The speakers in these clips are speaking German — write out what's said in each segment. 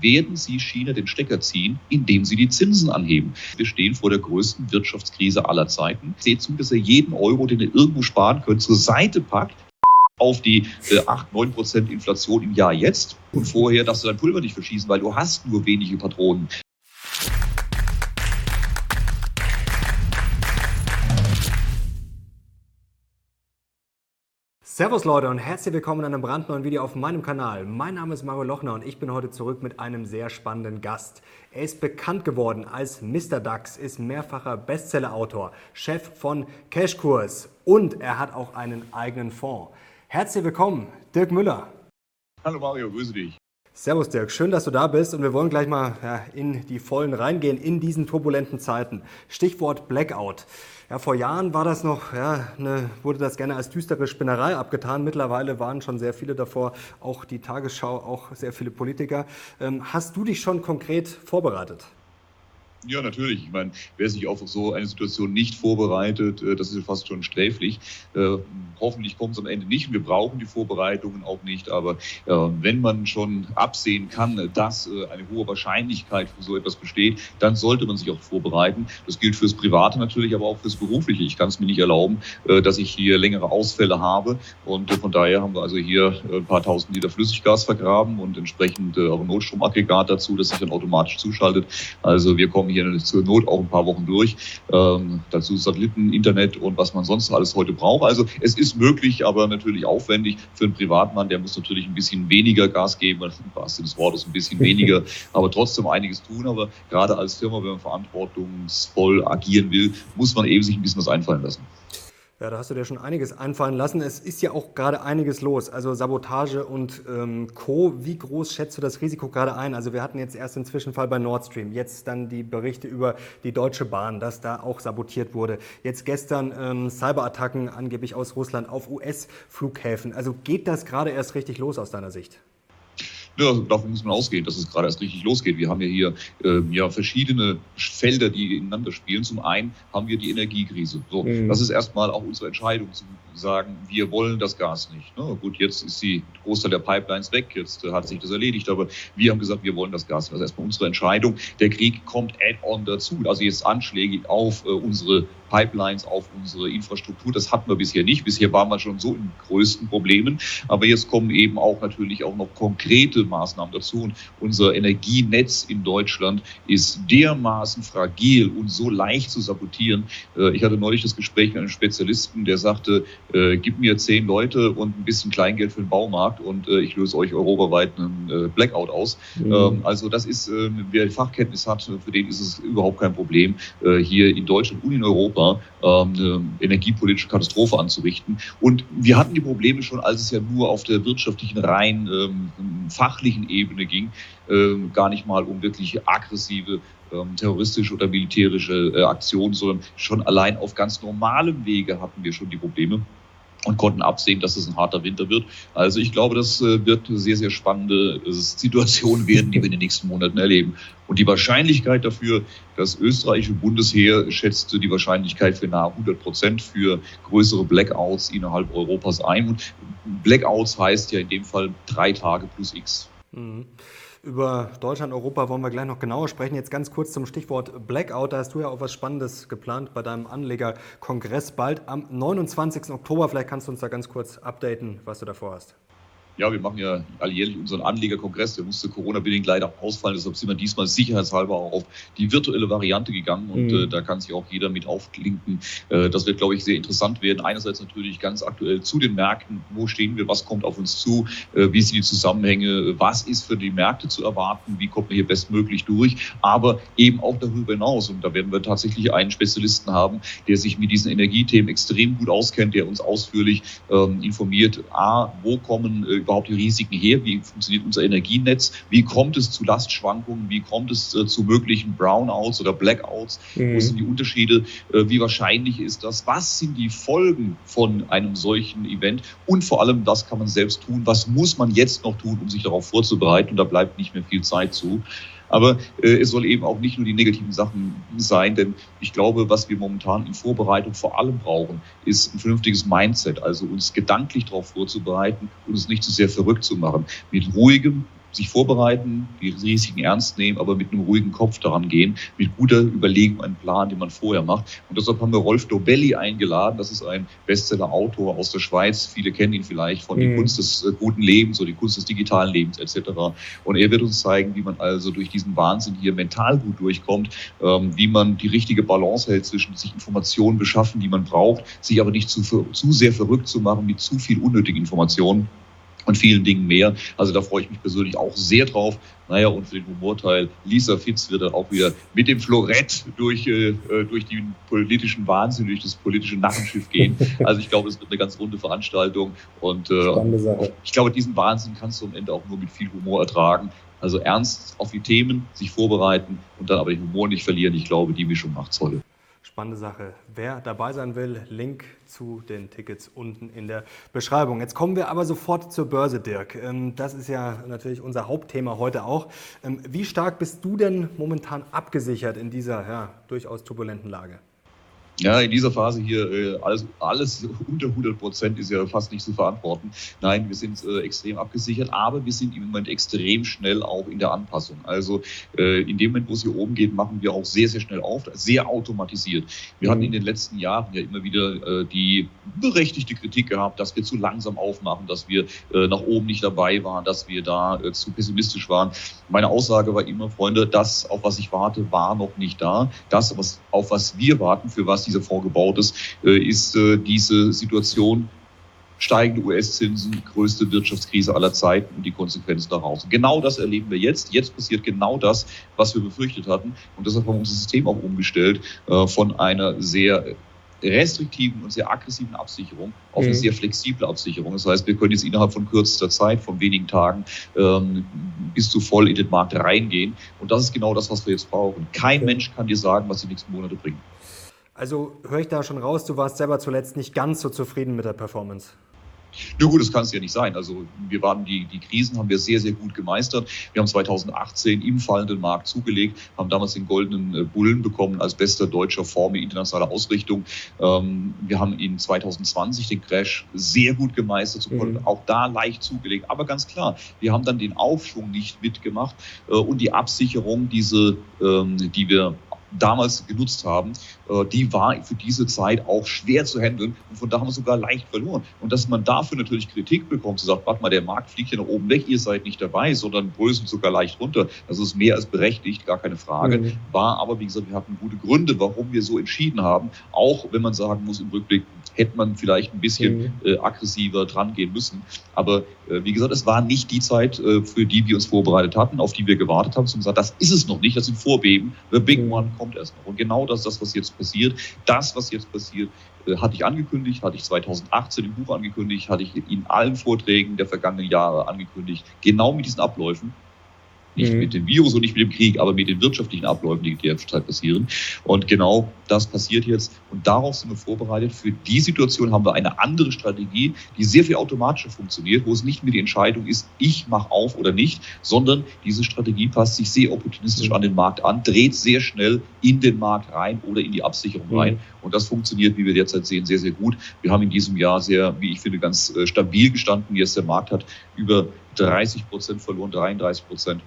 werden Sie China den Stecker ziehen, indem Sie die Zinsen anheben. Wir stehen vor der größten Wirtschaftskrise aller Zeiten. Seht zu, dass ihr jeden Euro, den ihr irgendwo sparen könnt, zur Seite packt auf die äh, 8, 9 Prozent Inflation im Jahr jetzt und vorher darfst du dein Pulver nicht verschießen, weil du hast nur wenige Patronen. Servus Leute und herzlich willkommen in einem brandneuen Video auf meinem Kanal. Mein Name ist Mario Lochner und ich bin heute zurück mit einem sehr spannenden Gast. Er ist bekannt geworden als Mr. Dax, ist mehrfacher Bestsellerautor, Chef von Cashkurs und er hat auch einen eigenen Fonds. Herzlich willkommen, Dirk Müller. Hallo Mario, grüße dich. Servus Dirk, schön, dass du da bist und wir wollen gleich mal ja, in die Vollen reingehen in diesen turbulenten Zeiten. Stichwort Blackout. Ja, vor Jahren war das noch, ja, ne, wurde das gerne als düstere Spinnerei abgetan. Mittlerweile waren schon sehr viele davor, auch die Tagesschau, auch sehr viele Politiker. Ähm, hast du dich schon konkret vorbereitet? Ja, natürlich. Ich meine, wer sich auf so eine Situation nicht vorbereitet, äh, das ist fast schon sträflich. Äh, hoffentlich kommt es am Ende nicht. Wir brauchen die Vorbereitungen auch nicht. Aber äh, wenn man schon absehen kann, dass eine hohe Wahrscheinlichkeit für so etwas besteht, dann sollte man sich auch vorbereiten. Das gilt fürs Private natürlich, aber auch fürs Berufliche. Ich kann es mir nicht erlauben, dass ich hier längere Ausfälle habe. Und von daher haben wir also hier ein paar tausend Liter Flüssiggas vergraben und entsprechend auch ein Notstromaggregat dazu, das sich dann automatisch zuschaltet. Also wir kommen hier hier zur Not auch ein paar Wochen durch. Ähm, dazu Satelliten, Internet und was man sonst alles heute braucht. Also es ist möglich, aber natürlich aufwendig für einen Privatmann. Der muss natürlich ein bisschen weniger Gas geben, im wahrsten des Wortes ein bisschen weniger, aber trotzdem einiges tun. Aber gerade als Firma, wenn man verantwortungsvoll agieren will, muss man eben sich ein bisschen was einfallen lassen. Ja, da hast du dir schon einiges einfallen lassen. Es ist ja auch gerade einiges los, also Sabotage und ähm, Co. Wie groß schätzt du das Risiko gerade ein? Also wir hatten jetzt erst den Zwischenfall bei Nord Stream, jetzt dann die Berichte über die Deutsche Bahn, dass da auch sabotiert wurde. Jetzt gestern ähm, Cyberattacken angeblich aus Russland auf US-Flughäfen. Also geht das gerade erst richtig los aus deiner Sicht? Ja, davon muss man ausgehen, dass es gerade erst richtig losgeht. Wir haben ja hier äh, ja verschiedene Felder, die ineinander spielen. Zum einen haben wir die Energiekrise. So, mhm. das ist erstmal auch unsere Entscheidung zu sagen, wir wollen das Gas nicht. Ne? Gut, jetzt ist die Großteil der Pipelines weg, jetzt hat sich das erledigt, aber wir haben gesagt, wir wollen das Gas. Das ist erstmal unsere Entscheidung. Der Krieg kommt add-on dazu. Also jetzt Anschläge auf äh, unsere Pipelines auf unsere Infrastruktur. Das hatten wir bisher nicht. Bisher waren wir schon so in größten Problemen. Aber jetzt kommen eben auch natürlich auch noch konkrete Maßnahmen dazu. Und unser Energienetz in Deutschland ist dermaßen fragil und so leicht zu sabotieren. Äh, ich hatte neulich das Gespräch mit einem Spezialisten, der sagte, äh, gib mir zehn Leute und ein bisschen Kleingeld für den Baumarkt und äh, ich löse euch europaweit einen Blackout aus. Mhm. Ähm, also das ist, wer Fachkenntnis hat, für den ist es überhaupt kein Problem, hier in Deutschland und in Europa ähm, eine energiepolitische Katastrophe anzurichten. Und wir hatten die Probleme schon, als es ja nur auf der wirtschaftlichen, rein ähm, fachlichen Ebene ging, ähm, gar nicht mal um wirklich aggressive ähm, terroristische oder militärische äh, Aktionen, sondern schon allein auf ganz normalem Wege hatten wir schon die Probleme und konnten absehen, dass es ein harter Winter wird. Also ich glaube, das äh, wird eine sehr, sehr spannende äh, Situation werden, die wir in den nächsten Monaten erleben. Und die Wahrscheinlichkeit dafür, das österreichische Bundesheer schätzt die Wahrscheinlichkeit für nahe 100 Prozent für größere Blackouts innerhalb Europas ein. Und Blackouts heißt ja in dem Fall drei Tage plus X. Mhm. Über Deutschland, Europa wollen wir gleich noch genauer sprechen. Jetzt ganz kurz zum Stichwort Blackout. Da hast du ja auch was Spannendes geplant bei deinem Anlegerkongress bald am 29. Oktober. Vielleicht kannst du uns da ganz kurz updaten, was du davor hast. Ja, wir machen ja alljährlich unseren Anlegerkongress. Der musste Corona-bedingt leider ausfallen. Deshalb sind wir diesmal sicherheitshalber auch auf die virtuelle Variante gegangen. Und mhm. äh, da kann sich auch jeder mit aufklinken. Äh, das wird, glaube ich, sehr interessant werden. Einerseits natürlich ganz aktuell zu den Märkten. Wo stehen wir? Was kommt auf uns zu? Äh, wie sind die Zusammenhänge? Was ist für die Märkte zu erwarten? Wie kommt man hier bestmöglich durch? Aber eben auch darüber hinaus. Und da werden wir tatsächlich einen Spezialisten haben, der sich mit diesen Energiethemen extrem gut auskennt, der uns ausführlich ähm, informiert. A, wo kommen äh, überhaupt die Risiken her? Wie funktioniert unser Energienetz? Wie kommt es zu Lastschwankungen? Wie kommt es äh, zu möglichen Brownouts oder Blackouts? Mhm. Wo sind die Unterschiede? Äh, wie wahrscheinlich ist das? Was sind die Folgen von einem solchen Event? Und vor allem, was kann man selbst tun? Was muss man jetzt noch tun, um sich darauf vorzubereiten? Und da bleibt nicht mehr viel Zeit zu. Aber äh, es soll eben auch nicht nur die negativen Sachen sein, denn ich glaube, was wir momentan in Vorbereitung vor allem brauchen, ist ein vernünftiges Mindset, also uns gedanklich darauf vorzubereiten und uns nicht zu sehr verrückt zu machen. Mit ruhigem, sich vorbereiten, die Risiken ernst nehmen, aber mit einem ruhigen Kopf daran gehen, mit guter Überlegung einen Plan, den man vorher macht. Und deshalb haben wir Rolf Dobelli eingeladen. Das ist ein Bestseller-Autor aus der Schweiz. Viele kennen ihn vielleicht von mhm. die Kunst des äh, guten Lebens oder die Kunst des digitalen Lebens etc. Und er wird uns zeigen, wie man also durch diesen Wahnsinn hier mental gut durchkommt, ähm, wie man die richtige Balance hält zwischen sich Informationen beschaffen, die man braucht, sich aber nicht zu, zu sehr verrückt zu machen mit zu viel unnötigen Informationen und vielen Dingen mehr. Also da freue ich mich persönlich auch sehr drauf. Naja, und für den Humorteil, Lisa Fitz wird dann auch wieder mit dem Florett durch, äh, durch den politischen Wahnsinn, durch das politische Narrenschiff gehen. Also ich glaube, es wird eine ganz runde Veranstaltung. Und äh, ich glaube, diesen Wahnsinn kannst du am Ende auch nur mit viel Humor ertragen. Also ernst auf die Themen, sich vorbereiten und dann aber den Humor nicht verlieren. Ich glaube, die Mischung macht's heute. Spannende Sache. Wer dabei sein will, Link zu den Tickets unten in der Beschreibung. Jetzt kommen wir aber sofort zur Börse, Dirk. Ähm, das ist ja natürlich unser Hauptthema heute auch. Ähm, wie stark bist du denn momentan abgesichert in dieser ja, durchaus turbulenten Lage? Ja, in dieser Phase hier äh, alles, alles unter 100 Prozent ist ja fast nicht zu verantworten. Nein, wir sind äh, extrem abgesichert, aber wir sind im Moment extrem schnell auch in der Anpassung. Also äh, in dem Moment, wo es hier oben geht, machen wir auch sehr, sehr schnell auf, sehr automatisiert. Wir mhm. hatten in den letzten Jahren ja immer wieder die berechtigte Kritik gehabt, dass wir zu langsam aufmachen, dass wir nach oben nicht dabei waren, dass wir da zu pessimistisch waren. Meine Aussage war immer, Freunde, das, auf was ich warte, war noch nicht da. Das, was, auf was wir warten, für was dieser Fonds gebaut ist, äh, ist äh, diese Situation steigende US-Zinsen, größte Wirtschaftskrise aller Zeiten und die Konsequenzen daraus. Genau das erleben wir jetzt. Jetzt passiert genau das, was wir befürchtet hatten. Und deshalb haben wir unser System auch umgestellt äh, von einer sehr restriktiven und sehr aggressiven Absicherung auf eine mhm. sehr flexible Absicherung. Das heißt, wir können jetzt innerhalb von kürzester Zeit, von wenigen Tagen, ähm, bis zu voll in den Markt reingehen. Und das ist genau das, was wir jetzt brauchen. Kein Mensch kann dir sagen, was die nächsten Monate bringen. Also höre ich da schon raus, du warst selber zuletzt nicht ganz so zufrieden mit der Performance. Na gut, das kann es ja nicht sein. Also wir waren die, die Krisen haben wir sehr, sehr gut gemeistert. Wir haben 2018 im fallenden Markt zugelegt, haben damals den goldenen äh, Bullen bekommen als bester deutscher Form in internationaler Ausrichtung. Ähm, wir haben in 2020 den Crash sehr gut gemeistert, mhm. auch da leicht zugelegt. Aber ganz klar, wir haben dann den Aufschwung nicht mitgemacht äh, und die Absicherung, diese, ähm, die wir damals genutzt haben, äh, die war für diese Zeit auch schwer zu handeln und von da haben wir sogar leicht verloren. Und dass man dafür natürlich Kritik bekommt, zu sagen, warte mal, der Markt fliegt ja nach oben weg, ihr seid nicht dabei, sondern bröselt sogar leicht runter. Das ist mehr als berechtigt, gar keine Frage. Mhm. War aber, wie gesagt, wir hatten gute Gründe, warum wir so entschieden haben. Auch wenn man sagen muss, im Rückblick hätte man vielleicht ein bisschen mhm. äh, aggressiver dran gehen müssen. Aber äh, wie gesagt, es war nicht die Zeit, äh, für die wir uns vorbereitet hatten, auf die wir gewartet haben, sondern gesagt, das ist es noch nicht, das sind Vorbeben. The Big mhm. One kommt erst noch. Und genau das ist das, was jetzt passiert. Das, was jetzt passiert, äh, hatte ich angekündigt, hatte ich 2018 im Buch angekündigt, hatte ich in allen Vorträgen der vergangenen Jahre angekündigt, genau mit diesen Abläufen. Nicht mhm. mit dem Virus und nicht mit dem Krieg, aber mit den wirtschaftlichen Abläufen, die derzeit passieren. Und genau das passiert jetzt. Und darauf sind wir vorbereitet. Für die Situation haben wir eine andere Strategie, die sehr viel automatischer funktioniert, wo es nicht mehr die Entscheidung ist, ich mache auf oder nicht, sondern diese Strategie passt sich sehr opportunistisch mhm. an den Markt an, dreht sehr schnell in den Markt rein oder in die Absicherung mhm. rein. Und das funktioniert, wie wir derzeit sehen, sehr, sehr gut. Wir haben in diesem Jahr sehr, wie ich finde, ganz äh, stabil gestanden. Jetzt der Markt hat über 30 Prozent verloren, 33 Prozent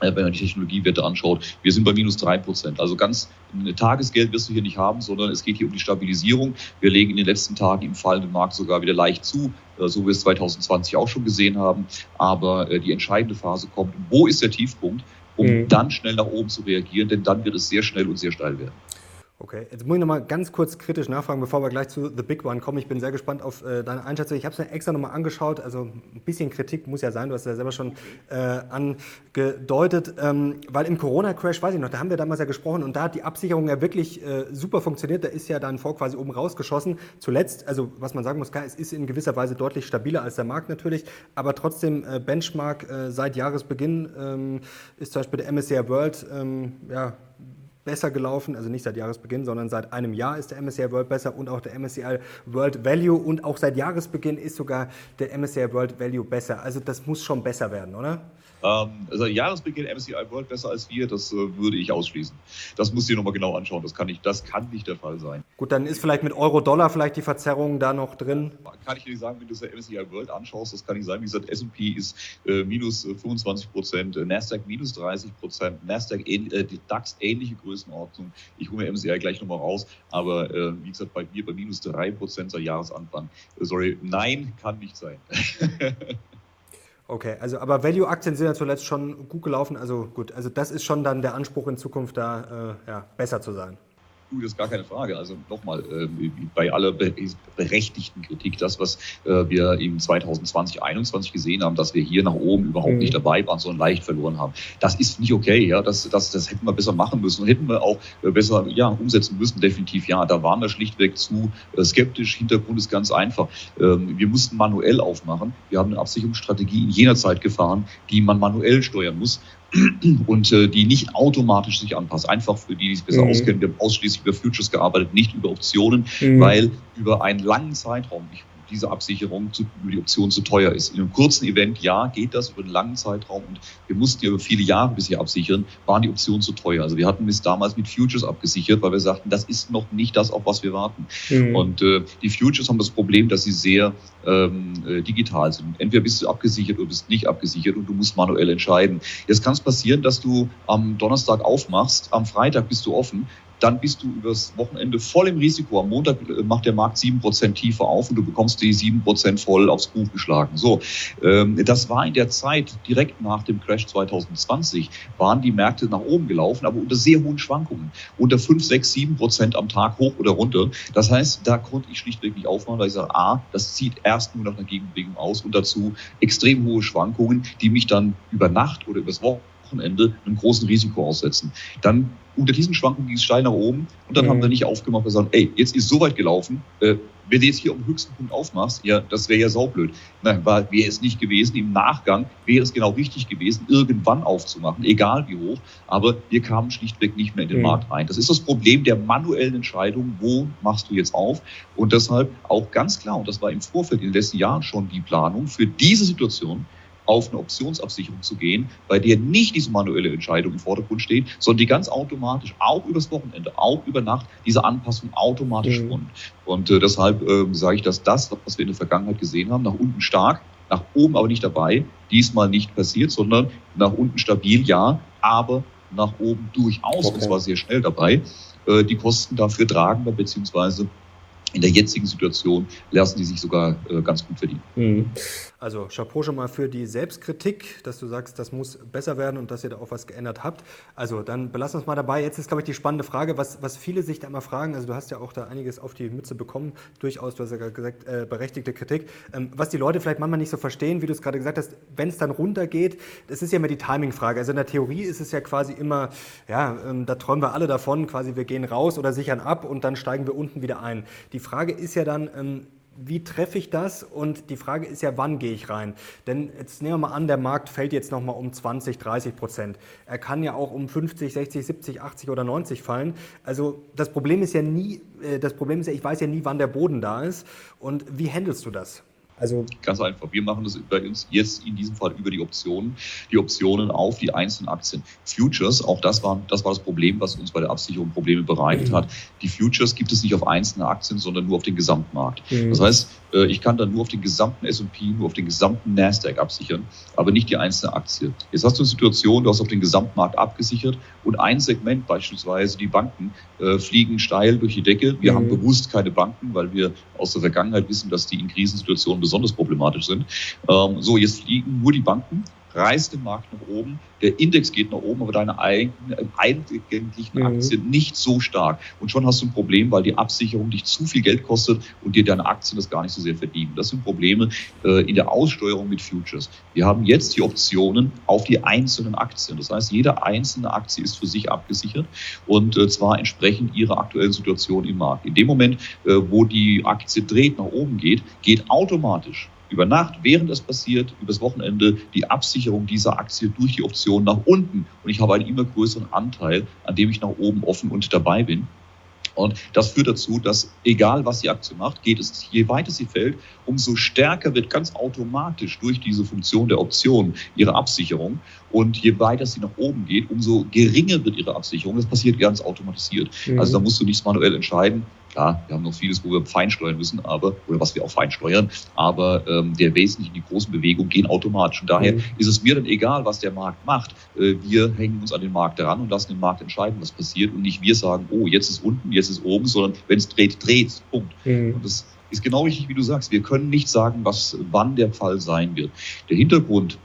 wenn man die Technologiewerte anschaut. Wir sind bei minus drei Prozent. Also ganz Tagesgeld wirst du hier nicht haben, sondern es geht hier um die Stabilisierung. Wir legen in den letzten Tagen im fallenden Markt sogar wieder leicht zu, äh, so wie wir es 2020 auch schon gesehen haben. Aber äh, die entscheidende Phase kommt. Wo ist der Tiefpunkt? um mhm. dann schnell nach oben zu reagieren, denn dann wird es sehr schnell und sehr steil werden. Okay, jetzt muss ich nochmal ganz kurz kritisch nachfragen, bevor wir gleich zu The Big One kommen. Ich bin sehr gespannt auf äh, deine Einschätzung. Ich habe es mir extra nochmal angeschaut. Also ein bisschen Kritik muss ja sein, du hast ja selber schon äh, angedeutet. Ähm, weil im Corona-Crash, weiß ich noch, da haben wir damals ja gesprochen und da hat die Absicherung ja wirklich äh, super funktioniert. Da ist ja dein Fonds quasi oben rausgeschossen. Zuletzt, also was man sagen muss, klar, es ist in gewisser Weise deutlich stabiler als der Markt natürlich, aber trotzdem äh, Benchmark äh, seit Jahresbeginn ähm, ist zum Beispiel der MSCI World ähm, ja, besser gelaufen, also nicht seit Jahresbeginn, sondern seit einem Jahr ist der MSCI World besser und auch der MSCI World Value und auch seit Jahresbeginn ist sogar der MSCI World Value besser. Also das muss schon besser werden, oder? Ähm, also Jahresbeginn MSCI World besser als wir, das äh, würde ich ausschließen. Das muss ich nochmal genau anschauen. Das kann, nicht, das kann nicht der Fall sein. Gut, dann ist vielleicht mit Euro-Dollar vielleicht die Verzerrung da noch drin. Kann ich dir sagen, wenn du das MSCI World anschaust, das kann ich sagen. Wie gesagt, S&P ist äh, minus 25 Prozent, äh, Nasdaq minus 30 Prozent, Nasdaq äh, die DAX ähnliche Größenordnung. Ich hole mir MSCI gleich nochmal raus, aber äh, wie gesagt, bei mir bei minus 3 Prozent seit Jahresanfang. Äh, sorry, nein, kann nicht sein. Okay, also aber Value-Aktien sind ja zuletzt schon gut gelaufen. Also gut, also das ist schon dann der Anspruch in Zukunft da äh, ja, besser zu sein. Du, das ist gar keine Frage. Also nochmal, äh, bei aller berechtigten Kritik, das, was äh, wir im 2020, 2021 gesehen haben, dass wir hier nach oben überhaupt mhm. nicht dabei waren, sondern leicht verloren haben. Das ist nicht okay. Ja, das, das, das hätten wir besser machen müssen und hätten wir auch äh, besser ja, umsetzen müssen. Definitiv ja. Da waren wir schlichtweg zu äh, skeptisch. Hintergrund ist ganz einfach. Ähm, wir mussten manuell aufmachen. Wir haben eine Absicherungsstrategie in jener Zeit gefahren, die man manuell steuern muss und äh, die nicht automatisch sich anpasst. Einfach für die, die sich besser mhm. auskennen, wir haben ausschließlich über Futures gearbeitet, nicht über Optionen, mhm. weil über einen langen Zeitraum, ich diese Absicherung zu, über die Option zu teuer ist. In einem kurzen Event, ja, geht das über einen langen Zeitraum und wir mussten ja über viele Jahre bisher absichern, waren die Optionen zu teuer. Also wir hatten es damals mit Futures abgesichert, weil wir sagten, das ist noch nicht das, auf was wir warten. Mhm. Und äh, die Futures haben das Problem, dass sie sehr ähm, äh, digital sind. Entweder bist du abgesichert oder bist nicht abgesichert und du musst manuell entscheiden. Jetzt kann es passieren, dass du am Donnerstag aufmachst, am Freitag bist du offen, dann bist du übers Wochenende voll im Risiko. Am Montag äh, macht der Markt sieben Prozent tiefer auf und du bekommst die sieben Prozent voll aufs Buch geschlagen. So, ähm, das war in der Zeit direkt nach dem Crash 2020 waren die Märkte nach oben gelaufen, aber unter sehr hohen Schwankungen, unter fünf, sechs, sieben Prozent am Tag hoch oder runter. Das heißt, da konnte ich schlichtweg nicht aufmachen, weil ich sage, a, das zieht erst nur nach einer Gegenbewegung aus und dazu extrem hohe Schwankungen, die mich dann über Nacht oder übers Wochenende einem großen Risiko aussetzen. Dann unter diesen Schwankungen ging es steil nach oben und dann mhm. haben wir nicht aufgemacht und gesagt, ey, jetzt ist so weit gelaufen, äh, wenn du jetzt hier am höchsten Punkt aufmachst, ja, das wäre ja saublöd. Nein, wäre es nicht gewesen. Im Nachgang wäre es genau richtig gewesen, irgendwann aufzumachen, egal wie hoch. Aber wir kamen schlichtweg nicht mehr in den mhm. Markt rein. Das ist das Problem der manuellen Entscheidung, wo machst du jetzt auf? Und deshalb auch ganz klar, und das war im Vorfeld in den letzten Jahren schon die Planung für diese Situation, auf eine Optionsabsicherung zu gehen, bei der nicht diese manuelle Entscheidung im Vordergrund steht, sondern die ganz automatisch, auch übers Wochenende, auch über Nacht, diese Anpassung automatisch mhm. vornimmt. Und äh, deshalb äh, sage ich, dass das, was wir in der Vergangenheit gesehen haben, nach unten stark, nach oben aber nicht dabei, diesmal nicht passiert, sondern nach unten stabil, ja, aber nach oben durchaus, okay. und zwar sehr schnell dabei, äh, die Kosten dafür tragen, beziehungsweise in der jetzigen Situation lassen die sich sogar äh, ganz gut verdienen. Mhm. Also Chapeau schon mal für die Selbstkritik, dass du sagst, das muss besser werden und dass ihr da auch was geändert habt. Also dann belassen wir es mal dabei. Jetzt ist, glaube ich, die spannende Frage, was, was viele sich da immer fragen. Also du hast ja auch da einiges auf die Mütze bekommen, durchaus, du hast ja gesagt, äh, berechtigte Kritik. Ähm, was die Leute vielleicht manchmal nicht so verstehen, wie du es gerade gesagt hast, wenn es dann runtergeht, das ist ja immer die Timing-Frage. Also in der Theorie ist es ja quasi immer, ja, ähm, da träumen wir alle davon, quasi wir gehen raus oder sichern ab und dann steigen wir unten wieder ein. Die Frage ist ja dann, ähm, wie treffe ich das? Und die Frage ist ja, wann gehe ich rein? Denn jetzt nehmen wir mal an, der Markt fällt jetzt nochmal um 20, 30 Prozent. Er kann ja auch um 50, 60, 70, 80 oder 90 fallen. Also das Problem ist ja nie, äh, das Problem ist ja, ich weiß ja nie, wann der Boden da ist. Und wie handelst du das? Also ganz einfach. Wir machen das bei uns jetzt in diesem Fall über die Optionen, die Optionen auf die einzelnen Aktien. Futures, auch das war das war das Problem, was uns bei der Absicherung Probleme bereitet mhm. hat. Die Futures gibt es nicht auf einzelne Aktien, sondern nur auf den Gesamtmarkt. Mhm. Das heißt, äh, ich kann dann nur auf den gesamten S&P, nur auf den gesamten Nasdaq absichern, aber nicht die einzelne Aktie. Jetzt hast du eine Situation, du hast auf den Gesamtmarkt abgesichert und ein Segment, beispielsweise die Banken, äh, fliegen steil durch die Decke. Wir mhm. haben bewusst keine Banken, weil wir aus der Vergangenheit wissen, dass die in Krisensituationen besonders problematisch sind. Ähm, so, jetzt fliegen nur die Banken reißt den Markt nach oben, der Index geht nach oben, aber deine eigenen, eigentlichen mhm. Aktien nicht so stark. Und schon hast du ein Problem, weil die Absicherung dich zu viel Geld kostet und dir deine Aktien das gar nicht so sehr verdienen. Das sind Probleme äh, in der Aussteuerung mit Futures. Wir haben jetzt die Optionen auf die einzelnen Aktien. Das heißt, jede einzelne Aktie ist für sich abgesichert und äh, zwar entsprechend ihrer aktuellen Situation im Markt. In dem Moment, äh, wo die Aktie dreht, nach oben geht, geht automatisch über Nacht, während es passiert, übers Wochenende die Absicherung dieser Aktie durch die Option nach unten. Und ich habe einen immer größeren Anteil, an dem ich nach oben offen und dabei bin. Und das führt dazu, dass egal was die Aktie macht, geht es, je weiter sie fällt, umso stärker wird ganz automatisch durch diese Funktion der Option ihre Absicherung. Und je weiter sie nach oben geht, umso geringer wird ihre Absicherung. Das passiert ganz automatisiert. Mhm. Also da musst du nichts manuell entscheiden. Klar, wir haben noch vieles, wo wir feinsteuern müssen, aber, oder was wir auch feinsteuern, aber ähm, der Wesentlichen, die großen Bewegungen gehen automatisch. Und daher mhm. ist es mir dann egal, was der Markt macht. Äh, wir hängen uns an den Markt heran und lassen den Markt entscheiden, was passiert. Und nicht wir sagen, oh, jetzt ist unten, jetzt ist oben, sondern wenn es dreht, dreht Punkt. Mhm. Und das ist genau richtig, wie du sagst. Wir können nicht sagen, was wann der Fall sein wird. Der Hintergrund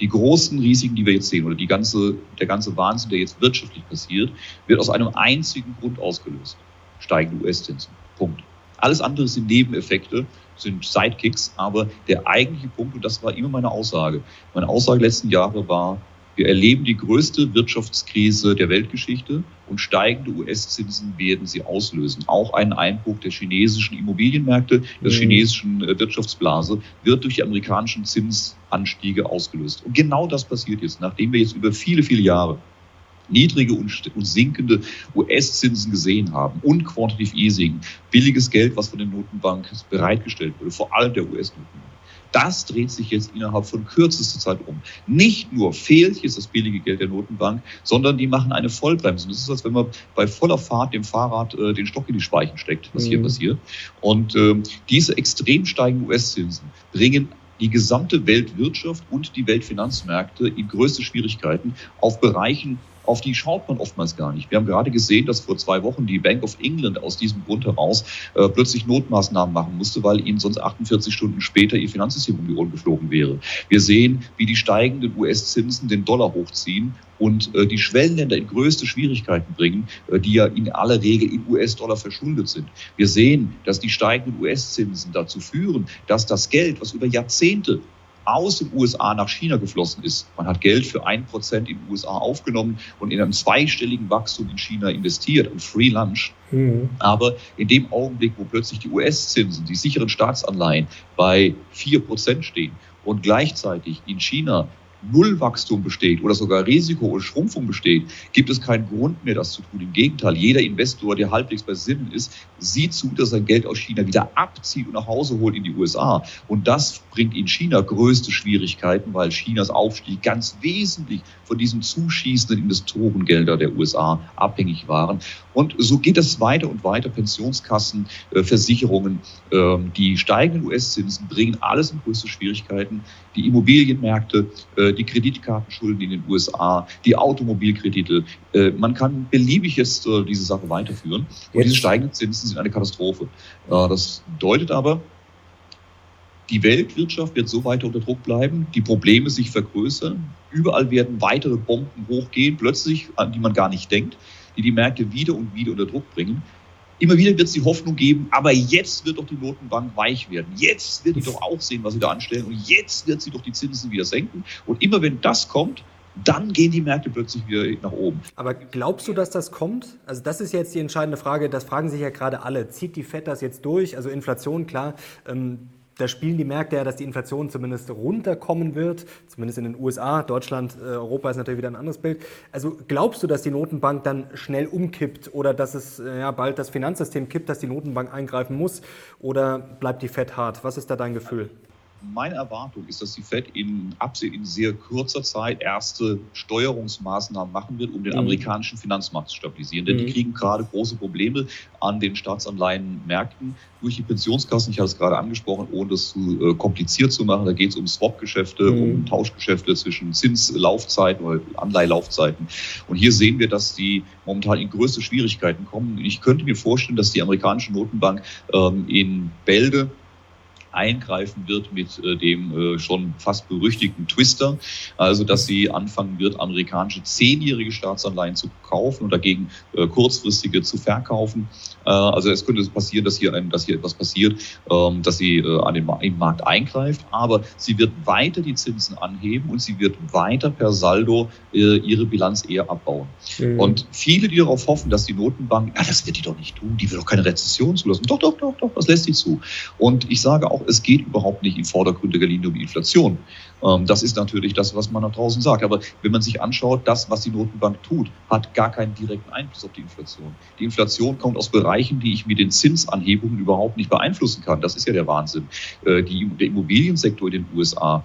die großen Risiken, die wir jetzt sehen, oder die ganze, der ganze Wahnsinn, der jetzt wirtschaftlich passiert, wird aus einem einzigen Grund ausgelöst. Steigende US-Zinsen. Punkt. Alles andere sind Nebeneffekte, sind Sidekicks, aber der eigentliche Punkt, und das war immer meine Aussage, meine Aussage letzten Jahre war, wir erleben die größte Wirtschaftskrise der Weltgeschichte und steigende US-Zinsen werden sie auslösen. Auch ein Einbruch der chinesischen Immobilienmärkte, der mhm. chinesischen äh, Wirtschaftsblase wird durch die amerikanischen Zinsanstiege ausgelöst. Und genau das passiert jetzt, nachdem wir jetzt über viele, viele Jahre niedrige und, sinkende US-Zinsen gesehen haben und Quantitative Easing, billiges Geld, was von den Notenbanken bereitgestellt wurde, vor allem der US-Notenbank. Das dreht sich jetzt innerhalb von kürzester Zeit um. Nicht nur fehlt jetzt das billige Geld der Notenbank, sondern die machen eine Vollbremse. Das ist, als wenn man bei voller Fahrt dem Fahrrad äh, den Stock in die Speichen steckt, was mhm. hier passiert. Und äh, diese extrem steigenden US-Zinsen bringen die gesamte Weltwirtschaft und die Weltfinanzmärkte in größte Schwierigkeiten auf Bereichen, auf die schaut man oftmals gar nicht. Wir haben gerade gesehen, dass vor zwei Wochen die Bank of England aus diesem Grund heraus äh, plötzlich Notmaßnahmen machen musste, weil ihnen sonst 48 Stunden später ihr Finanzsystem um die Ohren geflogen wäre. Wir sehen, wie die steigenden US-Zinsen den Dollar hochziehen und äh, die Schwellenländer in größte Schwierigkeiten bringen, äh, die ja in aller Regel in US-Dollar verschuldet sind. Wir sehen, dass die steigenden US-Zinsen dazu führen, dass das Geld, was über Jahrzehnte aus den USA nach China geflossen ist. Man hat Geld für ein Prozent in den USA aufgenommen und in einem zweistelligen Wachstum in China investiert, ein Free Lunch. Mhm. Aber in dem Augenblick, wo plötzlich die US-Zinsen, die sicheren Staatsanleihen bei vier Prozent stehen und gleichzeitig in China Nullwachstum besteht oder sogar Risiko oder Schrumpfung besteht, gibt es keinen Grund mehr, das zu tun. Im Gegenteil, jeder Investor, der halbwegs bei Sinnen ist, sieht zu, dass er Geld aus China wieder abzieht und nach Hause holt in die USA. Und das bringt in China größte Schwierigkeiten, weil Chinas Aufstieg ganz wesentlich von diesen zuschießenden Investorengelder der USA abhängig waren. Und so geht es weiter und weiter. Pensionskassen, äh, Versicherungen, äh, die steigenden US-Zinsen bringen alles in größte Schwierigkeiten. Die Immobilienmärkte, äh, die Kreditkartenschulden in den USA, die Automobilkredite. Äh, man kann beliebig jetzt äh, diese Sache weiterführen. Und jetzt. diese steigenden Zinsen sind eine Katastrophe. Äh, das bedeutet aber, die Weltwirtschaft wird so weiter unter Druck bleiben, die Probleme sich vergrößern, überall werden weitere Bomben hochgehen, plötzlich, an die man gar nicht denkt die die Märkte wieder und wieder unter Druck bringen. Immer wieder wird es die Hoffnung geben, aber jetzt wird doch die Notenbank weich werden. Jetzt wird die doch auch sehen, was sie da anstellen. Und jetzt wird sie doch die Zinsen wieder senken. Und immer wenn das kommt, dann gehen die Märkte plötzlich wieder nach oben. Aber glaubst du, dass das kommt? Also das ist jetzt die entscheidende Frage. Das fragen sich ja gerade alle. Zieht die FED das jetzt durch? Also Inflation, klar. Ähm da spielen die Märkte ja, dass die Inflation zumindest runterkommen wird, zumindest in den USA. Deutschland, äh, Europa ist natürlich wieder ein anderes Bild. Also glaubst du, dass die Notenbank dann schnell umkippt oder dass es äh, ja, bald das Finanzsystem kippt, dass die Notenbank eingreifen muss? Oder bleibt die Fed hart? Was ist da dein Gefühl? Meine Erwartung ist, dass die Fed in, in sehr kurzer Zeit erste Steuerungsmaßnahmen machen wird, um den mhm. amerikanischen Finanzmarkt zu stabilisieren. Denn mhm. die kriegen gerade große Probleme an den Staatsanleihenmärkten durch die Pensionskassen. Ich habe es gerade angesprochen, ohne das zu äh, kompliziert zu machen. Da geht es um Swap-Geschäfte, mhm. um Tauschgeschäfte zwischen Zinslaufzeiten oder Anleihelaufzeiten. Und hier sehen wir, dass die momentan in größte Schwierigkeiten kommen. Ich könnte mir vorstellen, dass die amerikanische Notenbank ähm, in Bälde eingreifen wird mit äh, dem äh, schon fast berüchtigten Twister, also dass sie anfangen wird, amerikanische zehnjährige Staatsanleihen zu kaufen und dagegen äh, kurzfristige zu verkaufen. Äh, also es könnte passieren, dass hier, ein, dass hier etwas passiert, ähm, dass sie äh, an den im Markt eingreift, aber sie wird weiter die Zinsen anheben und sie wird weiter per Saldo äh, ihre Bilanz eher abbauen. Mhm. Und viele, die darauf hoffen, dass die Notenbank, ja, das wird die doch nicht tun, die will doch keine Rezession zulassen. Doch, doch, doch, doch, das lässt sie zu. Und ich sage auch, auch, es geht überhaupt nicht in vordergründiger Linie um die Inflation. Ähm, das ist natürlich das, was man nach draußen sagt. Aber wenn man sich anschaut, das, was die Notenbank tut, hat gar keinen direkten Einfluss auf die Inflation. Die Inflation kommt aus Bereichen, die ich mit den Zinsanhebungen überhaupt nicht beeinflussen kann. Das ist ja der Wahnsinn. Äh, die, der Immobiliensektor in den USA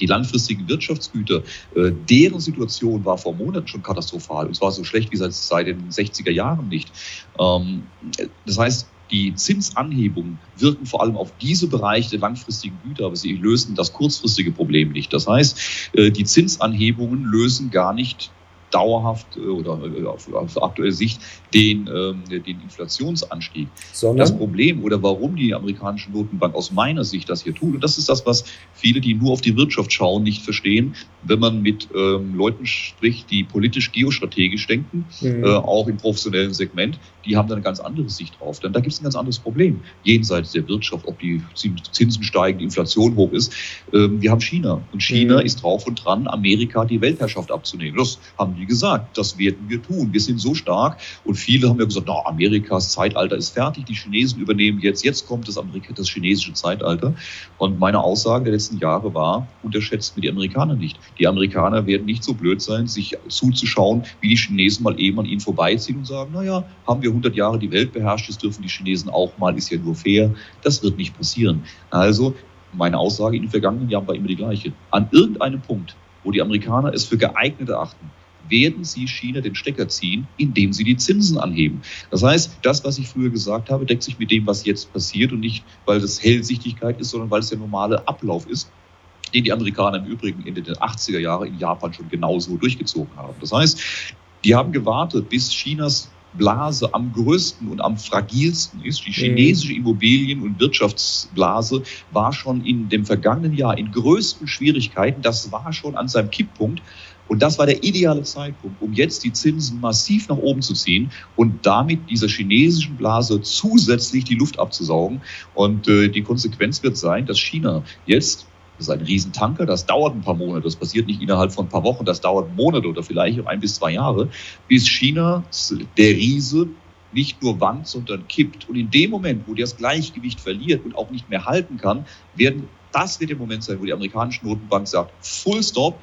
die langfristigen Wirtschaftsgüter, äh, deren Situation war vor Monaten schon katastrophal. Und zwar so schlecht wie seit, seit den 60er Jahren nicht. Ähm, das heißt, die Zinsanhebungen wirken vor allem auf diese Bereiche der langfristigen Güter, aber sie lösen das kurzfristige Problem nicht. Das heißt, äh, die Zinsanhebungen lösen gar nicht dauerhaft äh, oder äh, auf, auf aktuelle Sicht den, ähm, den Inflationsanstieg. Sondern? Das Problem oder warum die amerikanische Notenbank aus meiner Sicht das hier tut, und das ist das, was viele, die nur auf die Wirtschaft schauen, nicht verstehen, wenn man mit ähm, Leuten spricht, die politisch geostrategisch denken, mhm. äh, auch im professionellen Segment, die haben da eine ganz andere Sicht drauf. Denn da gibt es ein ganz anderes Problem. Jenseits der Wirtschaft, ob die Zinsen steigen, die Inflation hoch ist. Ähm, wir haben China. Und China mhm. ist drauf und dran, Amerika die Weltherrschaft abzunehmen. Das haben die gesagt. Das werden wir tun. Wir sind so stark. Und viele haben ja gesagt, na, Amerikas Zeitalter ist fertig. Die Chinesen übernehmen jetzt. Jetzt kommt das, Amerika, das chinesische Zeitalter. Und meine Aussage der letzten Jahre war, unterschätzt mir die Amerikaner nicht. Die Amerikaner werden nicht so blöd sein, sich zuzuschauen, wie die Chinesen mal eben an ihnen vorbeiziehen und sagen, naja, haben wir 100 Jahre die Welt beherrscht, das dürfen die Chinesen auch mal, ist ja nur fair. Das wird nicht passieren. Also meine Aussage in den vergangenen Jahren war immer die gleiche. An irgendeinem Punkt, wo die Amerikaner es für geeignet erachten, werden sie China den Stecker ziehen, indem sie die Zinsen anheben. Das heißt, das, was ich früher gesagt habe, deckt sich mit dem, was jetzt passiert und nicht, weil das Hellsichtigkeit ist, sondern weil es der normale Ablauf ist den die Amerikaner im Übrigen in den 80er Jahren in Japan schon genauso durchgezogen haben. Das heißt, die haben gewartet, bis Chinas Blase am größten und am fragilsten ist. Die mhm. chinesische Immobilien- und Wirtschaftsblase war schon in dem vergangenen Jahr in größten Schwierigkeiten. Das war schon an seinem Kipppunkt. Und das war der ideale Zeitpunkt, um jetzt die Zinsen massiv nach oben zu ziehen und damit dieser chinesischen Blase zusätzlich die Luft abzusaugen. Und äh, die Konsequenz wird sein, dass China jetzt das ist ein Riesentanker, das dauert ein paar Monate, das passiert nicht innerhalb von ein paar Wochen, das dauert Monate oder vielleicht ein bis zwei Jahre, bis China, der Riese, nicht nur wandt, sondern kippt. Und in dem Moment, wo der das Gleichgewicht verliert und auch nicht mehr halten kann, werden, das wird der Moment sein, wo die amerikanische Notenbank sagt, Full Stop,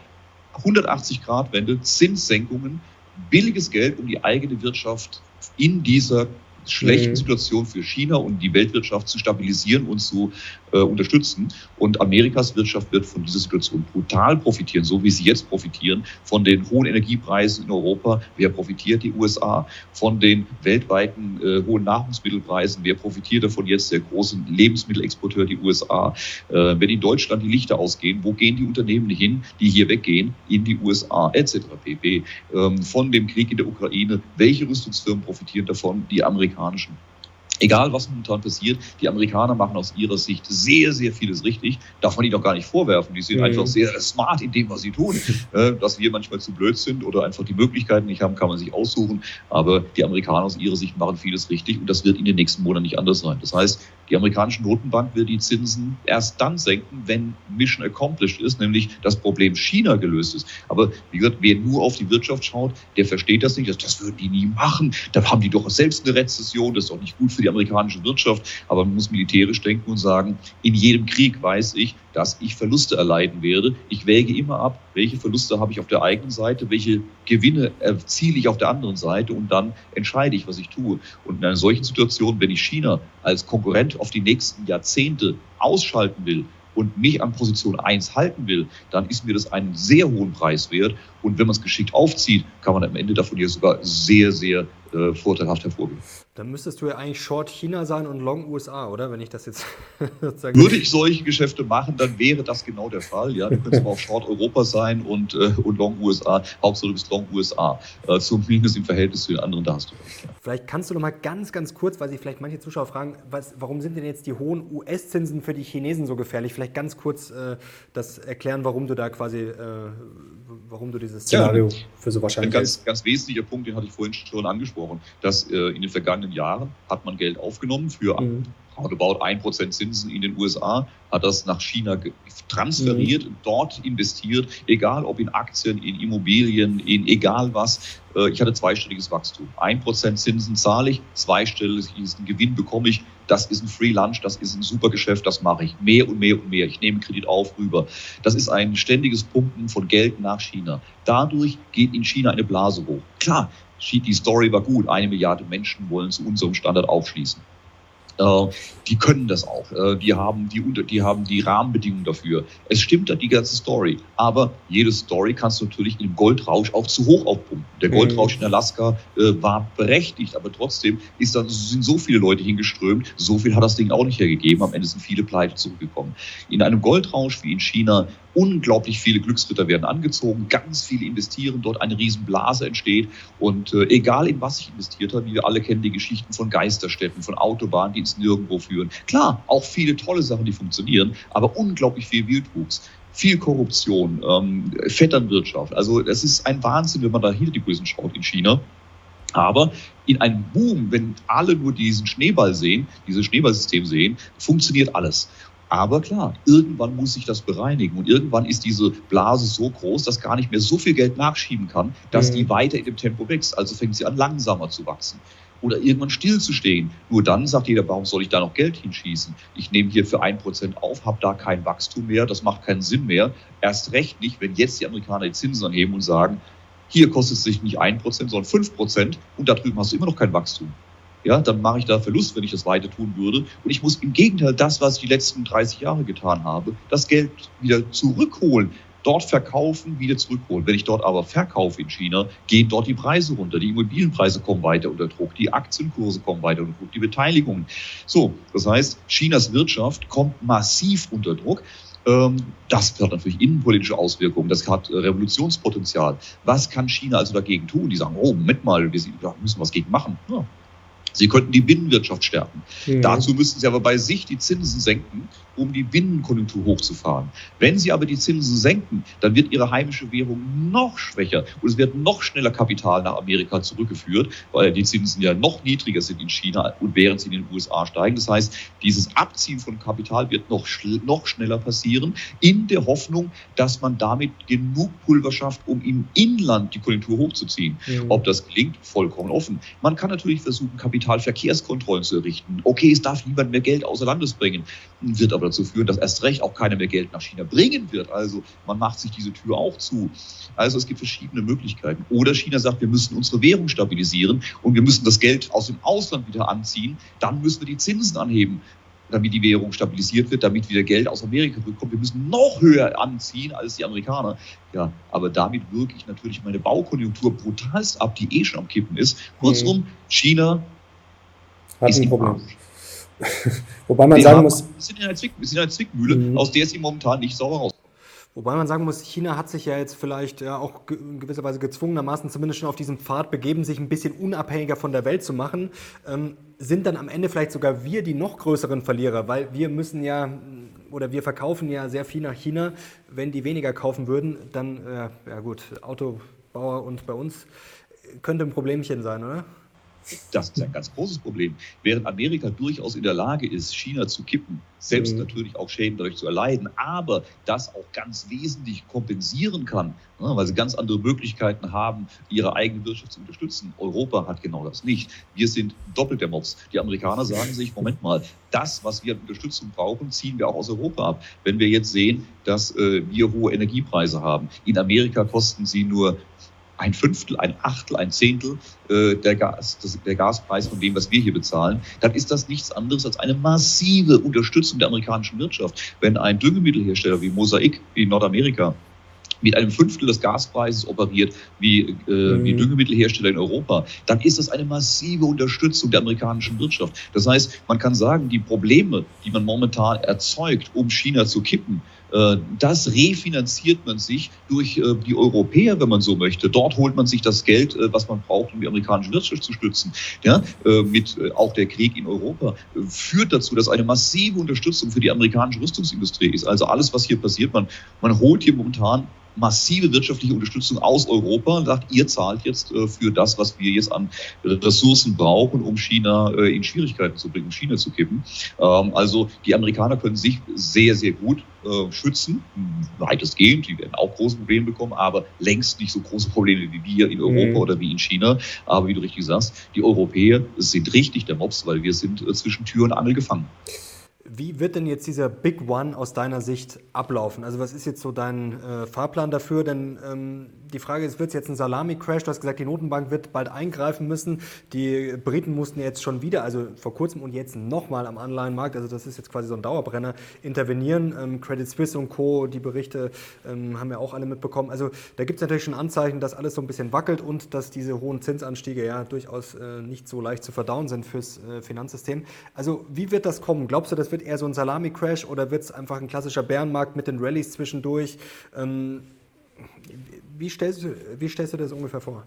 180 Grad Wende, Zinssenkungen, billiges Geld, um die eigene Wirtschaft in dieser schlechten mhm. Situation für China und die Weltwirtschaft zu stabilisieren und zu äh, unterstützen. Und Amerikas Wirtschaft wird von dieser Situation brutal profitieren, so wie sie jetzt profitieren, von den hohen Energiepreisen in Europa. Wer profitiert? Die USA. Von den weltweiten äh, hohen Nahrungsmittelpreisen. Wer profitiert davon jetzt? Der große Lebensmittelexporteur, die USA. Äh, wenn in Deutschland die Lichter ausgehen, wo gehen die Unternehmen hin, die hier weggehen? In die USA etc. pp. Ähm, von dem Krieg in der Ukraine. Welche Rüstungsfirmen profitieren davon? Die amerikanischen egal was momentan passiert, die Amerikaner machen aus ihrer Sicht sehr, sehr vieles richtig. Darf man ihnen auch gar nicht vorwerfen. Die sind mhm. einfach sehr smart in dem, was sie tun. Äh, dass wir manchmal zu blöd sind oder einfach die Möglichkeiten nicht haben, kann man sich aussuchen. Aber die Amerikaner aus ihrer Sicht machen vieles richtig und das wird in den nächsten Monaten nicht anders sein. Das heißt, die amerikanische Notenbank wird die Zinsen erst dann senken, wenn Mission accomplished ist, nämlich das Problem China gelöst ist. Aber wie gesagt, wer nur auf die Wirtschaft schaut, der versteht das nicht. Das, das würden die nie machen. Da haben die doch selbst eine Rezession. Das ist doch nicht gut für die amerikanische Wirtschaft, aber man muss militärisch denken und sagen, in jedem Krieg weiß ich, dass ich Verluste erleiden werde. Ich wäge immer ab, welche Verluste habe ich auf der eigenen Seite, welche Gewinne erziele ich auf der anderen Seite und dann entscheide ich, was ich tue. Und in einer solchen Situation, wenn ich China als Konkurrent auf die nächsten Jahrzehnte ausschalten will, und mich an Position 1 halten will, dann ist mir das einen sehr hohen Preis wert. Und wenn man es geschickt aufzieht, kann man am Ende davon ja sogar sehr, sehr äh, vorteilhaft hervorgehen. Dann müsstest du ja eigentlich Short China sein und Long USA, oder? Wenn ich das jetzt sozusagen. Würde ich solche Geschäfte machen, dann wäre das genau der Fall. Ja, du könntest aber auch Short Europa sein und, äh, und Long USA. Hauptsache du bist Long USA. Äh, zumindest im Verhältnis zu den anderen, da hast du recht. Ja. Vielleicht kannst du noch mal ganz, ganz kurz, weil sich vielleicht manche Zuschauer fragen, was, warum sind denn jetzt die hohen US-Zinsen für die Chinesen so gefährlich? Vielleicht ganz kurz äh, das erklären, warum du da quasi, äh, warum du dieses Szenario ja, für so wahrscheinlich Ein ganz, ganz wesentlicher Punkt, den hatte ich vorhin schon angesprochen, dass äh, in den vergangenen Jahren hat man Geld aufgenommen für mhm. roundabout 1% Zinsen in den USA, hat das nach China transferiert, mhm. dort investiert, egal ob in Aktien, in Immobilien, in egal was. Äh, ich hatte zweistelliges Wachstum. 1% Zinsen zahle ich, zweistelligen Gewinn bekomme ich das ist ein Free Lunch, das ist ein super Geschäft, das mache ich. Mehr und mehr und mehr. Ich nehme Kredit auf rüber. Das ist ein ständiges Pumpen von Geld nach China. Dadurch geht in China eine Blase hoch. Klar, die Story war gut. Eine Milliarde Menschen wollen zu unserem Standard aufschließen. Äh, die können das auch. Äh, die haben die, die haben die Rahmenbedingungen dafür. Es stimmt da die ganze Story. Aber jede Story kannst du natürlich im Goldrausch auch zu hoch aufpumpen. Der mhm. Goldrausch in Alaska äh, war berechtigt, aber trotzdem ist dann, sind so viele Leute hingeströmt. So viel hat das Ding auch nicht hergegeben. Am Ende sind viele Pleite zurückgekommen. In einem Goldrausch wie in China unglaublich viele Glücksritter werden angezogen, ganz viele investieren, dort eine Riesenblase entsteht und äh, egal in was ich investiert habe, wie wir alle kennen die Geschichten von Geisterstädten, von Autobahnen, die ins Nirgendwo führen. Klar, auch viele tolle Sachen, die funktionieren, aber unglaublich viel Wildwuchs viel Korruption, ähm, Vetternwirtschaft. Also das ist ein Wahnsinn, wenn man da hinter die Kulissen schaut in China. Aber in einem Boom, wenn alle nur diesen Schneeball sehen, dieses Schneeballsystem sehen, funktioniert alles. Aber klar, irgendwann muss sich das bereinigen und irgendwann ist diese Blase so groß, dass gar nicht mehr so viel Geld nachschieben kann, dass mhm. die weiter in dem Tempo wächst. Also fängt sie an, langsamer zu wachsen oder irgendwann stillzustehen. Nur dann sagt jeder, warum soll ich da noch Geld hinschießen? Ich nehme hier für ein Prozent auf, habe da kein Wachstum mehr, das macht keinen Sinn mehr. Erst recht nicht, wenn jetzt die Amerikaner die Zinsen anheben und sagen, hier kostet es sich nicht ein Prozent, sondern fünf Prozent und da drüben hast du immer noch kein Wachstum ja, dann mache ich da Verlust, wenn ich das weiter tun würde. Und ich muss im Gegenteil das, was ich die letzten 30 Jahre getan habe, das Geld wieder zurückholen, dort verkaufen, wieder zurückholen. Wenn ich dort aber verkaufe in China, gehen dort die Preise runter, die Immobilienpreise kommen weiter unter Druck, die Aktienkurse kommen weiter unter Druck, die Beteiligungen. So, das heißt, Chinas Wirtschaft kommt massiv unter Druck. Ähm, das hat natürlich innenpolitische Auswirkungen, das hat Revolutionspotenzial. Was kann China also dagegen tun? Die sagen, oh, Moment mal, wir müssen was gegen machen. Ja, Sie könnten die Binnenwirtschaft stärken. Mhm. Dazu müssten Sie aber bei sich die Zinsen senken, um die Binnenkonjunktur hochzufahren. Wenn Sie aber die Zinsen senken, dann wird Ihre heimische Währung noch schwächer und es wird noch schneller Kapital nach Amerika zurückgeführt, weil die Zinsen ja noch niedriger sind in China und während sie in den USA steigen. Das heißt, dieses Abziehen von Kapital wird noch, noch schneller passieren, in der Hoffnung, dass man damit genug Pulver schafft, um im Inland die Konjunktur hochzuziehen. Mhm. Ob das gelingt, vollkommen offen. Man kann natürlich versuchen, Kapital Kapitalverkehrskontrollen zu errichten. Okay, es darf niemand mehr Geld außer Landes bringen, wird aber dazu führen, dass erst recht auch keiner mehr Geld nach China bringen wird. Also man macht sich diese Tür auch zu. Also es gibt verschiedene Möglichkeiten. Oder China sagt, wir müssen unsere Währung stabilisieren und wir müssen das Geld aus dem Ausland wieder anziehen. Dann müssen wir die Zinsen anheben damit die Währung stabilisiert wird, damit wieder Geld aus Amerika bekommt. Wir müssen noch höher anziehen als die Amerikaner. Ja, aber damit wirke ich natürlich meine Baukonjunktur brutalst ab, die eh schon am Kippen ist. Kurzum, mhm. China hat ein Problem. Wobei man sagen muss. Wir sind in einer, Zwick, wir in einer Zwickmühle, mhm. aus der sie momentan nicht sauber raus. Wobei man sagen muss, China hat sich ja jetzt vielleicht ja auch in gewisser Weise gezwungenermaßen zumindest schon auf diesen Pfad begeben, sich ein bisschen unabhängiger von der Welt zu machen. Ähm, sind dann am Ende vielleicht sogar wir die noch größeren Verlierer, weil wir müssen ja oder wir verkaufen ja sehr viel nach China. Wenn die weniger kaufen würden, dann, äh, ja gut, Autobauer und bei uns könnte ein Problemchen sein, oder? Das ist ein ganz großes Problem. Während Amerika durchaus in der Lage ist, China zu kippen, selbst mhm. natürlich auch Schäden dadurch zu erleiden, aber das auch ganz wesentlich kompensieren kann, ne, weil sie ganz andere Möglichkeiten haben, ihre eigene Wirtschaft zu unterstützen. Europa hat genau das nicht. Wir sind doppelt der Mops. Die Amerikaner sagen sich, Moment mal, das, was wir an Unterstützung brauchen, ziehen wir auch aus Europa ab. Wenn wir jetzt sehen, dass äh, wir hohe Energiepreise haben. In Amerika kosten sie nur ein Fünftel, ein Achtel, ein Zehntel äh, der, Gas, das, der Gaspreis von dem, was wir hier bezahlen, dann ist das nichts anderes als eine massive Unterstützung der amerikanischen Wirtschaft. Wenn ein Düngemittelhersteller wie Mosaik in Nordamerika mit einem Fünftel des Gaspreises operiert wie, äh, mhm. wie Düngemittelhersteller in Europa, dann ist das eine massive Unterstützung der amerikanischen Wirtschaft. Das heißt, man kann sagen, die Probleme, die man momentan erzeugt, um China zu kippen, das refinanziert man sich durch äh, die Europäer, wenn man so möchte. Dort holt man sich das Geld, äh, was man braucht, um die amerikanische Wirtschaft zu stützen. Ja, mit auch der Krieg in Europa führt dazu, dass eine massive Unterstützung für die amerikanische Rüstungsindustrie ist. Also alles, was hier passiert, man, man holt hier momentan massive wirtschaftliche Unterstützung aus Europa und sagt, ihr zahlt jetzt äh, für das, was wir jetzt an Ressourcen brauchen, um China äh, in Schwierigkeiten zu bringen, China zu kippen. Ähm, also die Amerikaner können sich sehr, sehr gut äh, schützen, weitestgehend. Die werden auch große Probleme bekommen, aber längst nicht so große Probleme wie wir in Europa mhm. oder wie in China. Aber wie du richtig sagst, die Europäer sind richtig der Mops, weil wir sind zwischen Tür und Angel gefangen. Wie wird denn jetzt dieser Big One aus deiner Sicht ablaufen? Also was ist jetzt so dein äh, Fahrplan dafür? Denn ähm, die Frage ist, wird es jetzt ein Salami-Crash? Du hast gesagt, die Notenbank wird bald eingreifen müssen. Die Briten mussten jetzt schon wieder, also vor kurzem und jetzt nochmal am Anleihenmarkt, also das ist jetzt quasi so ein Dauerbrenner, intervenieren. Ähm, Credit Suisse und Co., die Berichte ähm, haben wir auch alle mitbekommen. Also da gibt es natürlich schon Anzeichen, dass alles so ein bisschen wackelt und dass diese hohen Zinsanstiege ja durchaus äh, nicht so leicht zu verdauen sind fürs äh, Finanzsystem. Also wie wird das kommen? Glaubst du, das wird eher so ein Salami-Crash oder wird es einfach ein klassischer Bärenmarkt mit den Rallyes zwischendurch? Ähm, wie, stellst du, wie stellst du das ungefähr vor?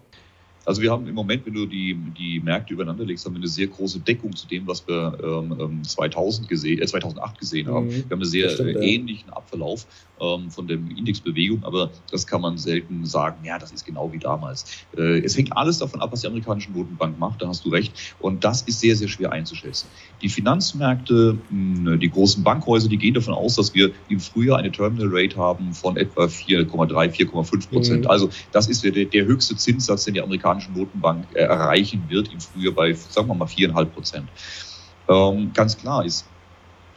Also wir haben im Moment, wenn du die, die Märkte übereinander legst, haben wir eine sehr große Deckung zu dem, was wir ähm, 2000 gesehen, äh, 2008 gesehen haben. Mhm, wir haben einen sehr stimmt, äh, ähnlichen Abverlauf ähm, von der Indexbewegung, aber das kann man selten sagen, ja, das ist genau wie damals. Äh, es hängt alles davon ab, was die amerikanische Notenbank macht, da hast du recht. Und das ist sehr, sehr schwer einzuschätzen. Die Finanzmärkte, mh, die großen Bankhäuser, die gehen davon aus, dass wir im Frühjahr eine Terminal Rate haben von etwa 4,3, 4,5 Prozent. Mhm. Also das ist der, der höchste Zinssatz, den die amerikanische amerikanischen Notenbank äh, erreichen wird im Frühjahr bei, sagen wir mal, viereinhalb Prozent. Ähm, ganz klar ist,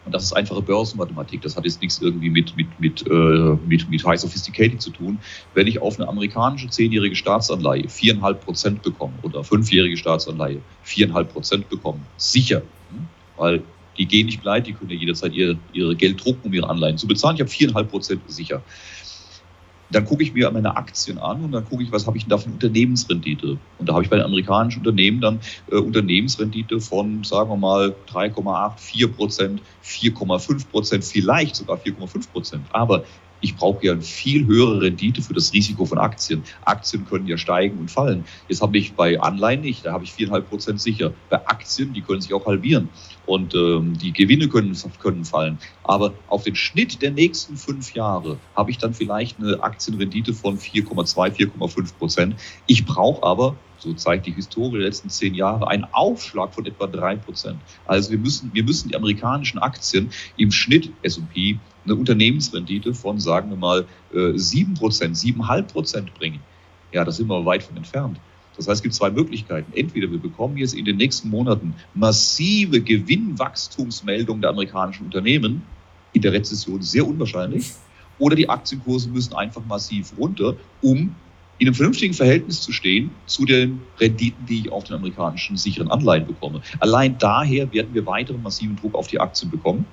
und das ist einfache Börsenmathematik. Das hat jetzt nichts irgendwie mit, mit, mit, äh, mit, mit High Sophisticated zu tun. Wenn ich auf eine amerikanische zehnjährige Staatsanleihe viereinhalb Prozent bekomme oder fünfjährige Staatsanleihe viereinhalb Prozent bekomme, sicher, hm? weil die gehen nicht pleite, die können ja jederzeit ihr, ihre Geld drucken, um ihre Anleihen zu bezahlen. Ich habe viereinhalb Prozent sicher. Dann gucke ich mir meine Aktien an und dann gucke ich, was habe ich denn da für Unternehmensrendite. Und da habe ich bei den amerikanischen Unternehmen dann äh, Unternehmensrendite von, sagen wir mal, 3,8, 4 Prozent, 4,5 Prozent, vielleicht sogar 4,5 Prozent. Aber ich brauche ja eine viel höhere Rendite für das Risiko von Aktien. Aktien können ja steigen und fallen. Jetzt habe ich bei Anleihen nicht, da habe ich viereinhalb Prozent sicher. Bei Aktien, die können sich auch halbieren und ähm, die Gewinne können, können fallen. Aber auf den Schnitt der nächsten fünf Jahre habe ich dann vielleicht eine Aktienrendite von 4,2, 4,5 Prozent. Ich brauche aber so zeigt die Historie der letzten zehn Jahre, einen Aufschlag von etwa drei Prozent. Also wir müssen, wir müssen die amerikanischen Aktien im Schnitt S&P eine Unternehmensrendite von, sagen wir mal, äh, sieben Prozent, siebeneinhalb Prozent bringen. Ja, da sind wir weit von entfernt. Das heißt, es gibt zwei Möglichkeiten. Entweder wir bekommen jetzt in den nächsten Monaten massive Gewinnwachstumsmeldungen der amerikanischen Unternehmen, in der Rezession sehr unwahrscheinlich, oder die Aktienkurse müssen einfach massiv runter, um in einem vernünftigen Verhältnis zu stehen zu den Renditen, die ich auf den amerikanischen sicheren Anleihen bekomme. Allein daher werden wir weiteren massiven Druck auf die Aktien bekommen.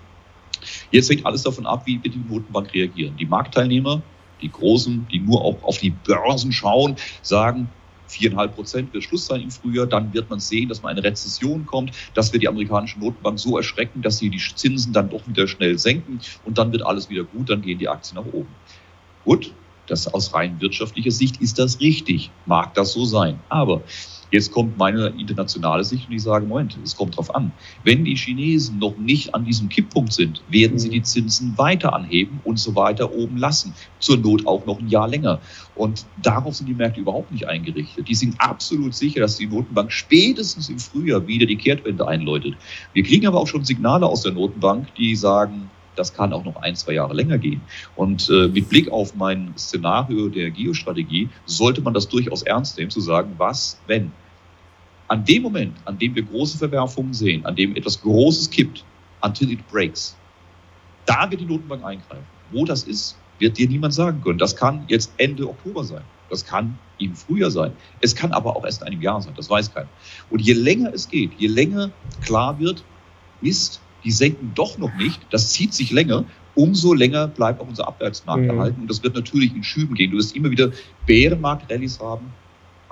Jetzt hängt alles davon ab, wie die Notenbank reagieren. Die Marktteilnehmer, die Großen, die nur auch auf die Börsen schauen, sagen, viereinhalb Prozent wird Schluss sein im Frühjahr. Dann wird man sehen, dass man eine Rezession kommt. Das wird die amerikanische Notenbank so erschrecken, dass sie die Zinsen dann doch wieder schnell senken und dann wird alles wieder gut. Dann gehen die Aktien nach oben. Gut, das aus rein wirtschaftlicher Sicht ist das richtig. Mag das so sein. Aber Jetzt kommt meine internationale Sicht und ich sage, Moment, es kommt drauf an. Wenn die Chinesen noch nicht an diesem Kipppunkt sind, werden sie die Zinsen weiter anheben und so weiter oben lassen. Zur Not auch noch ein Jahr länger. Und darauf sind die Märkte überhaupt nicht eingerichtet. Die sind absolut sicher, dass die Notenbank spätestens im Frühjahr wieder die Kehrtwende einläutet. Wir kriegen aber auch schon Signale aus der Notenbank, die sagen, das kann auch noch ein, zwei Jahre länger gehen. Und äh, mit Blick auf mein Szenario der Geostrategie sollte man das durchaus ernst nehmen, zu sagen, was, wenn. An dem Moment, an dem wir große Verwerfungen sehen, an dem etwas Großes kippt, until it breaks, da wird die Notenbank eingreifen. Wo das ist, wird dir niemand sagen können. Das kann jetzt Ende Oktober sein. Das kann im Frühjahr sein. Es kann aber auch erst in einem Jahr sein. Das weiß keiner. Und je länger es geht, je länger klar wird, Mist, die senken doch noch nicht, das zieht sich länger, umso länger bleibt auch unser Abwärtsmarkt mhm. erhalten. Und das wird natürlich in Schüben gehen. Du wirst immer wieder Bärenmarkt-Rallys haben.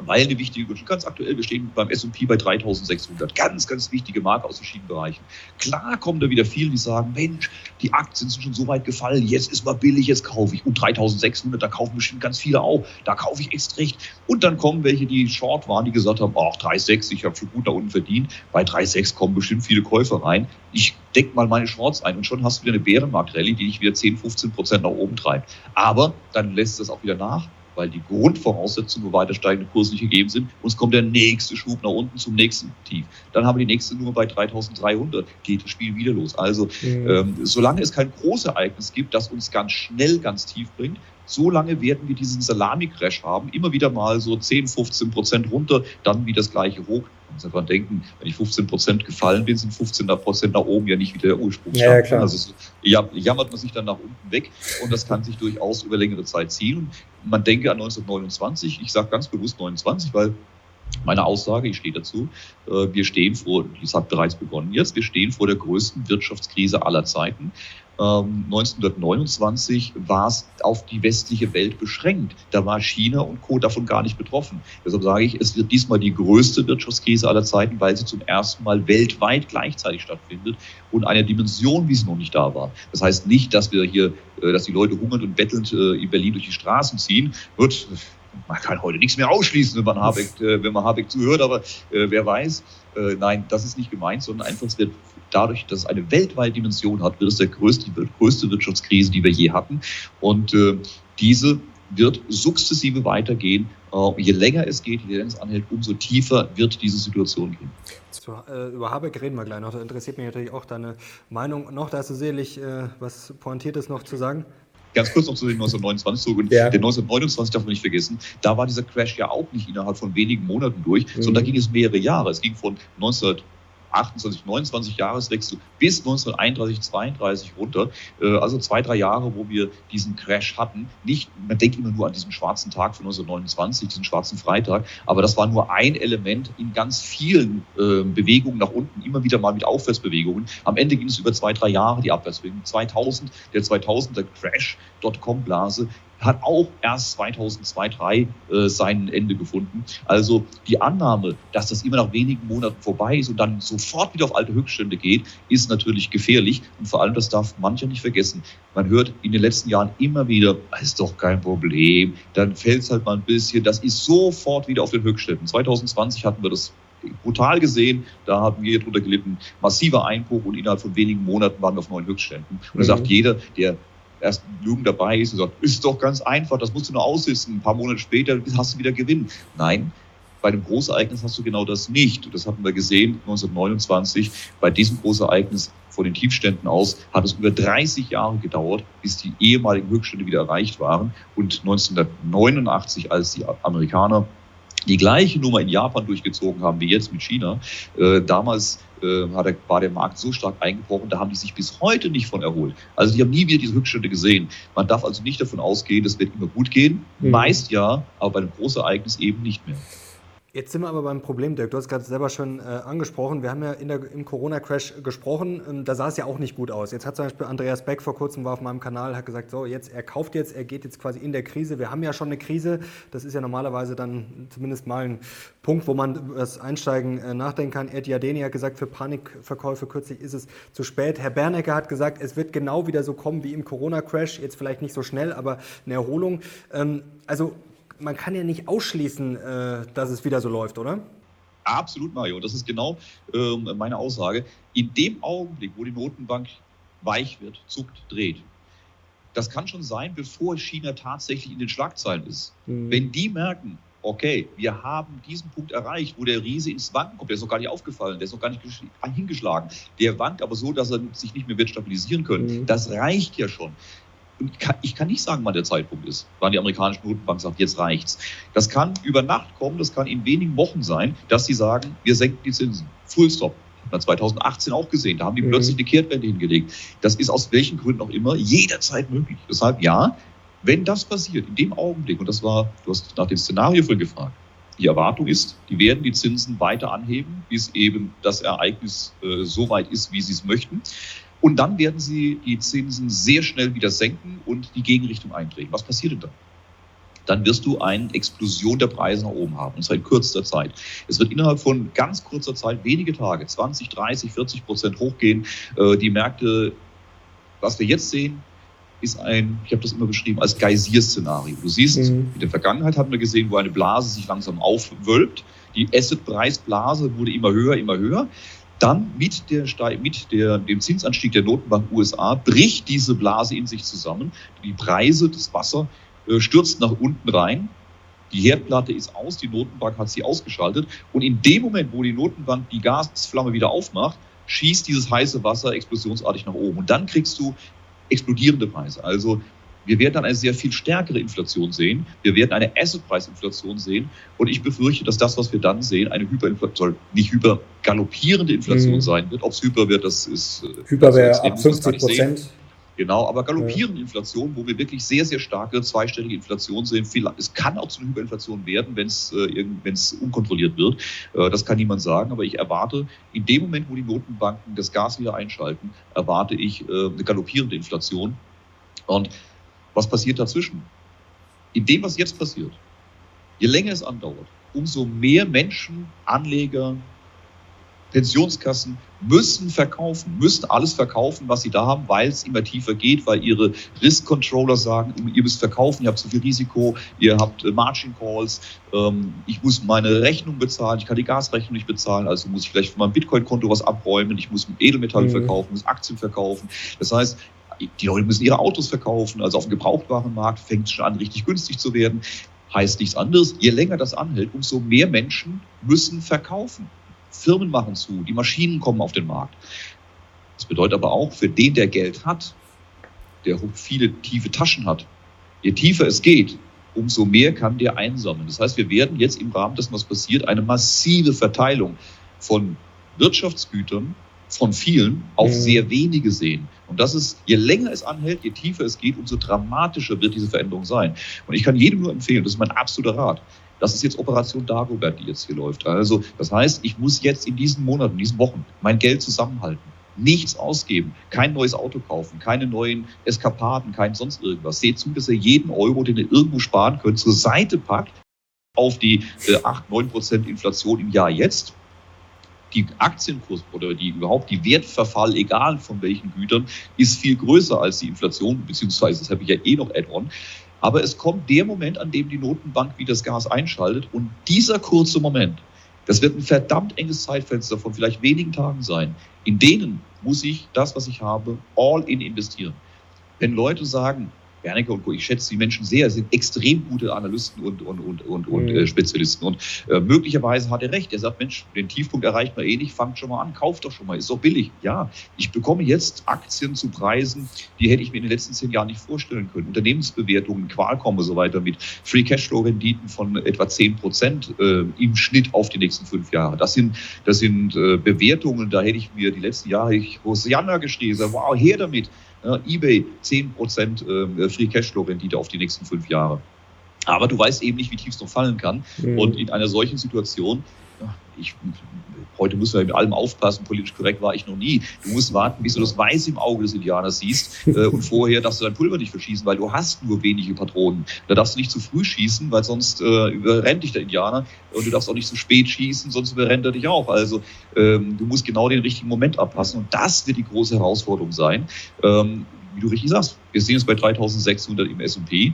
Weil eine wichtige, ganz aktuell, wir stehen beim S&P bei 3600, ganz, ganz wichtige Marke aus verschiedenen Bereichen. Klar kommen da wieder viele, die sagen, Mensch, die Aktien sind schon so weit gefallen, jetzt ist mal billig, jetzt kaufe ich. Und 3600, da kaufen bestimmt ganz viele auch, da kaufe ich extra recht. Und dann kommen welche, die short waren, die gesagt haben, ach, 3,6, ich habe schon gut da unten verdient. Bei 3,6 kommen bestimmt viele Käufer rein. Ich deck mal meine Shorts ein und schon hast du wieder eine Bärenmarkt-Rallye, die dich wieder 10, 15 Prozent nach oben treibt. Aber dann lässt es auch wieder nach weil die Grundvoraussetzungen für weiter steigende Kurse nicht gegeben sind. Und es kommt der nächste Schub nach unten zum nächsten Tief. Dann haben wir die nächste Nummer bei 3300, geht das Spiel wieder los. Also mhm. ähm, solange es kein Großereignis gibt, das uns ganz schnell ganz tief bringt, so lange werden wir diesen Salami-Crash haben, immer wieder mal so 10, 15 Prozent runter, dann wieder das gleiche hoch. Man muss einfach denken, wenn ich 15 Prozent gefallen bin, sind 15 Prozent nach oben ja nicht wieder der Ursprungsstand. Ja, klar. Also ja, jammert man sich dann nach unten weg und das kann sich durchaus über längere Zeit ziehen. Man denke an 1929, ich sage ganz bewusst 29, weil meine Aussage, ich stehe dazu, äh, wir stehen vor, das hat bereits begonnen jetzt, wir stehen vor der größten Wirtschaftskrise aller Zeiten. 1929 ähm, war es auf die westliche Welt beschränkt. Da war China und Co. davon gar nicht betroffen. Deshalb sage ich, es wird diesmal die größte Wirtschaftskrise aller Zeiten, weil sie zum ersten Mal weltweit gleichzeitig stattfindet und eine Dimension, wie sie noch nicht da war. Das heißt nicht, dass wir hier, äh, dass die Leute hungernd und bettelnd äh, in Berlin durch die Straßen ziehen. Wird, man kann heute nichts mehr ausschließen, wenn man Habeck, äh, wenn man Habeck zuhört, aber wer weiß. Nein, das ist nicht gemeint, sondern einfach, es wird dadurch, dass es eine weltweite Dimension hat, wird es der größte, die größte Wirtschaftskrise, die wir je hatten. Und äh, diese wird sukzessive weitergehen. Äh, je länger es geht, je länger es anhält, umso tiefer wird diese Situation gehen. So, äh, über Habeck reden wir gleich noch. Da interessiert mich natürlich auch deine Meinung noch. Da hast du sicherlich äh, was Pointiertes noch zu sagen. Ganz kurz noch zu den 1929 zurück. Und ja. der 1929 darf man nicht vergessen, da war dieser Crash ja auch nicht innerhalb von wenigen Monaten durch, mhm. sondern da ging es mehrere Jahre. Es ging von 19 28, 29 Jahreswechsel bis 1931, 32 runter. Äh, also zwei, drei Jahre, wo wir diesen Crash hatten. Nicht, man denkt immer nur an diesen schwarzen Tag von 1929, diesen schwarzen Freitag, aber das war nur ein Element in ganz vielen äh, Bewegungen nach unten, immer wieder mal mit Aufwärtsbewegungen. Am Ende ging es über zwei, drei Jahre die Abwärtsbewegung. 2000, der 2000er Crash, Dotcom-Blase, hat auch erst 2002, 2003 äh, sein Ende gefunden. Also die Annahme, dass das immer nach wenigen Monaten vorbei ist und dann sofort wieder auf alte Höchststände geht, ist natürlich gefährlich. Und vor allem, das darf mancher nicht vergessen. Man hört in den letzten Jahren immer wieder, das ist doch kein Problem, dann fällt es halt mal ein bisschen, das ist sofort wieder auf den Höchstständen. 2020 hatten wir das brutal gesehen. Da haben wir drunter gelitten, massiver Einbruch und innerhalb von wenigen Monaten waren wir auf neuen Höchstständen. Und da mhm. sagt jeder, der erst Jugend dabei ist und sagt, ist doch ganz einfach, das musst du nur aussitzen. Ein paar Monate später hast du wieder Gewinn. Nein, bei einem Großereignis hast du genau das nicht. Das hatten wir gesehen 1929. Bei diesem Großereignis von den Tiefständen aus hat es über 30 Jahre gedauert, bis die ehemaligen Höchststände wieder erreicht waren. Und 1989, als die Amerikaner die gleiche Nummer in Japan durchgezogen haben wie jetzt mit China, äh, damals äh, der, war der Markt so stark eingebrochen, da haben die sich bis heute nicht von erholt. Also die haben nie wieder diese Rückstände gesehen. Man darf also nicht davon ausgehen, es wird immer gut gehen. Mhm. Meist ja, aber bei einem Großereignis eben nicht mehr. Jetzt sind wir aber beim Problem, Dirk. Du hast gerade selber schon äh, angesprochen. Wir haben ja der, im Corona-Crash gesprochen. Ähm, da sah es ja auch nicht gut aus. Jetzt hat zum Beispiel Andreas Beck vor kurzem war auf meinem Kanal, hat gesagt, so jetzt er kauft jetzt, er geht jetzt quasi in der Krise. Wir haben ja schon eine Krise. Das ist ja normalerweise dann zumindest mal ein Punkt, wo man über das Einsteigen äh, nachdenken kann. Ed Jadeni hat gesagt, für Panikverkäufe kürzlich ist es zu spät. Herr Bernecker hat gesagt, es wird genau wieder so kommen wie im Corona-Crash. Jetzt vielleicht nicht so schnell, aber eine Erholung. Ähm, also man kann ja nicht ausschließen, äh, dass es wieder so läuft, oder? Absolut, Mario. Das ist genau ähm, meine Aussage. In dem Augenblick, wo die Notenbank weich wird, zuckt, dreht, das kann schon sein, bevor China tatsächlich in den Schlagzeilen ist. Mhm. Wenn die merken, okay, wir haben diesen Punkt erreicht, wo der Riese ins Wanken kommt, der ist noch gar nicht aufgefallen, der ist noch gar nicht hingeschlagen, der wankt aber so, dass er sich nicht mehr wird stabilisieren können. Mhm. Das reicht ja schon ich kann nicht sagen, wann der Zeitpunkt ist, wann die amerikanische Notenbank sagt, jetzt reicht's. Das kann über Nacht kommen, das kann in wenigen Wochen sein, dass sie sagen, wir senken die Zinsen. Full stop. Hat man 2018 auch gesehen. Da haben die mhm. plötzlich eine Kehrtwende hingelegt. Das ist aus welchen Gründen auch immer jederzeit möglich. Deshalb ja, wenn das passiert, in dem Augenblick, und das war, du hast nach dem Szenario vorhin gefragt, die Erwartung ist, die werden die Zinsen weiter anheben, bis eben das Ereignis äh, so weit ist, wie sie es möchten. Und dann werden sie die Zinsen sehr schnell wieder senken und die Gegenrichtung eintreten. Was passiert denn dann? dann wirst du eine Explosion der Preise nach oben haben, und zwar in kürzester Zeit. Es wird innerhalb von ganz kurzer Zeit, wenige Tage, 20, 30, 40 Prozent hochgehen. Äh, die Märkte, was wir jetzt sehen, ist ein, ich habe das immer beschrieben, als Geysir-Szenario. Du siehst, mhm. in der Vergangenheit hatten wir gesehen, wo eine Blase sich langsam aufwölbt. Die Asset-Preisblase wurde immer höher, immer höher. Dann mit, der, mit der, dem Zinsanstieg der Notenbank USA bricht diese Blase in sich zusammen. Die Preise, das Wasser äh, stürzt nach unten rein. Die Herdplatte ist aus, die Notenbank hat sie ausgeschaltet. Und in dem Moment, wo die Notenbank die Gasflamme wieder aufmacht, schießt dieses heiße Wasser explosionsartig nach oben. Und dann kriegst du explodierende Preise. Also wir werden dann eine sehr viel stärkere Inflation sehen. Wir werden eine Assetpreisinflation sehen. Und ich befürchte, dass das, was wir dann sehen, eine Hyperinflation, nicht hyper galoppierende Inflation mhm. sein wird. Ob es hyper wird, das ist. Äh, Hyper wäre ab 50 Prozent. Genau, aber galoppierende ja. Inflation, wo wir wirklich sehr, sehr starke zweistellige Inflation sehen. Es kann auch zu einer Hyperinflation werden, wenn es äh, unkontrolliert wird. Äh, das kann niemand sagen. Aber ich erwarte, in dem Moment, wo die Notenbanken das Gas wieder einschalten, erwarte ich äh, eine galoppierende Inflation. Und was passiert dazwischen? In dem, was jetzt passiert, je länger es andauert, umso mehr Menschen, Anleger, Pensionskassen müssen verkaufen, müssen alles verkaufen, was sie da haben, weil es immer tiefer geht, weil ihre Risk-Controller sagen, ihr müsst verkaufen, ihr habt zu viel Risiko, ihr habt äh, Margin Calls, ähm, ich muss meine Rechnung bezahlen, ich kann die Gasrechnung nicht bezahlen, also muss ich vielleicht von meinem Bitcoin-Konto was abräumen, ich muss Edelmetalle mhm. verkaufen, muss Aktien verkaufen. Das heißt, die Leute müssen ihre Autos verkaufen, also auf dem Gebrauchtwarenmarkt fängt es schon an, richtig günstig zu werden. Heißt nichts anderes, je länger das anhält, umso mehr Menschen müssen verkaufen. Firmen machen zu, die Maschinen kommen auf den Markt. Das bedeutet aber auch, für den, der Geld hat, der viele tiefe Taschen hat, je tiefer es geht, umso mehr kann der einsammeln. Das heißt, wir werden jetzt im Rahmen dessen, was passiert, eine massive Verteilung von Wirtschaftsgütern von vielen auf mhm. sehr wenige sehen. Und das ist, je länger es anhält, je tiefer es geht, umso dramatischer wird diese Veränderung sein. Und ich kann jedem nur empfehlen, das ist mein absoluter Rat, das ist jetzt Operation Dagobert, die jetzt hier läuft. Also das heißt, ich muss jetzt in diesen Monaten, in diesen Wochen mein Geld zusammenhalten. Nichts ausgeben, kein neues Auto kaufen, keine neuen Eskapaden, kein sonst irgendwas. Seht zu, dass ihr jeden Euro, den ihr irgendwo sparen könnt, zur Seite packt auf die äh, 8, 9 Prozent Inflation im Jahr jetzt die Aktienkurs oder die überhaupt die Wertverfall, egal von welchen Gütern, ist viel größer als die Inflation, beziehungsweise das habe ich ja eh noch Add-on. Aber es kommt der Moment, an dem die Notenbank wieder das Gas einschaltet. Und dieser kurze Moment, das wird ein verdammt enges Zeitfenster von vielleicht wenigen Tagen sein. In denen muss ich das, was ich habe, all in investieren. Wenn Leute sagen, Wernicke und Co. Ich schätze die Menschen sehr, sind extrem gute Analysten und, und, und, und, und mhm. äh, Spezialisten. Und äh, möglicherweise hat er recht. Er sagt, Mensch, den Tiefpunkt erreicht man eh nicht, fangt schon mal an, kauft doch schon mal, ist doch billig. Ja, ich bekomme jetzt Aktien zu Preisen, die hätte ich mir in den letzten zehn Jahren nicht vorstellen können. Unternehmensbewertungen, Qualcomm und so weiter mit Free Cashflow-Renditen von etwa zehn Prozent äh, im Schnitt auf die nächsten fünf Jahre. Das sind, das sind äh, Bewertungen, da hätte ich mir die letzten Jahre, ich Hosianna gestehen, wow, her damit. Ja, eBay 10% äh, Free Cashflow-Rendite auf die nächsten fünf Jahre. Aber du weißt eben nicht, wie tief es noch fallen kann. Mhm. Und in einer solchen Situation ich, heute müssen wir mit allem aufpassen, politisch korrekt war ich noch nie. Du musst warten, bis du das Weiß im Auge des Indianers siehst äh, und vorher darfst du dein Pulver nicht verschießen, weil du hast nur wenige Patronen. Da darfst du nicht zu früh schießen, weil sonst äh, überrennt dich der Indianer und du darfst auch nicht zu spät schießen, sonst überrennt er dich auch. Also ähm, du musst genau den richtigen Moment abpassen und das wird die große Herausforderung sein. Ähm, wie du richtig sagst, wir sehen es bei 3600 im S&P.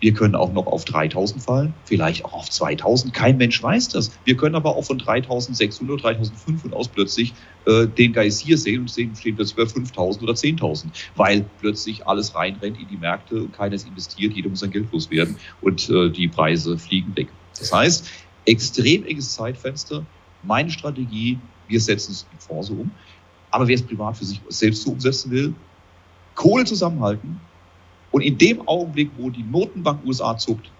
Wir können auch noch auf 3000 fallen, vielleicht auch auf 2000. Kein Mensch weiß das. Wir können aber auch von 3600, 3500 aus plötzlich äh, den Geysir sehen und sehen, stehen plötzlich bei 5000 oder 10.000, weil plötzlich alles reinrennt in die Märkte und keines investiert, jeder muss sein Geld loswerden und äh, die Preise fliegen weg. Das heißt, extrem enges Zeitfenster. Meine Strategie, wir setzen es in Fonds um. Aber wer es privat für sich selbst so umsetzen will, Kohle zusammenhalten, und in dem Augenblick, wo die Notenbank USA zuckt,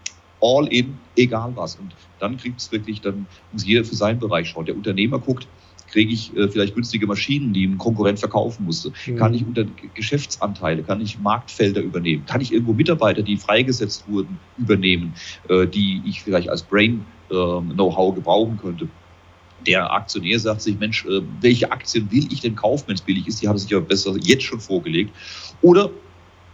all in, egal was. Und dann kriegt es wirklich, dann muss jeder für seinen Bereich schauen. Der Unternehmer guckt, kriege ich äh, vielleicht günstige Maschinen, die ein Konkurrent verkaufen musste? Mhm. Kann ich unter Geschäftsanteile, kann ich Marktfelder übernehmen? Kann ich irgendwo Mitarbeiter, die freigesetzt wurden, übernehmen, äh, die ich vielleicht als Brain-Know-how ähm, gebrauchen könnte? Der Aktionär sagt sich, Mensch, äh, welche Aktien will ich denn kaufen, wenn es billig ist? Die hat er sich ja besser jetzt schon vorgelegt. Oder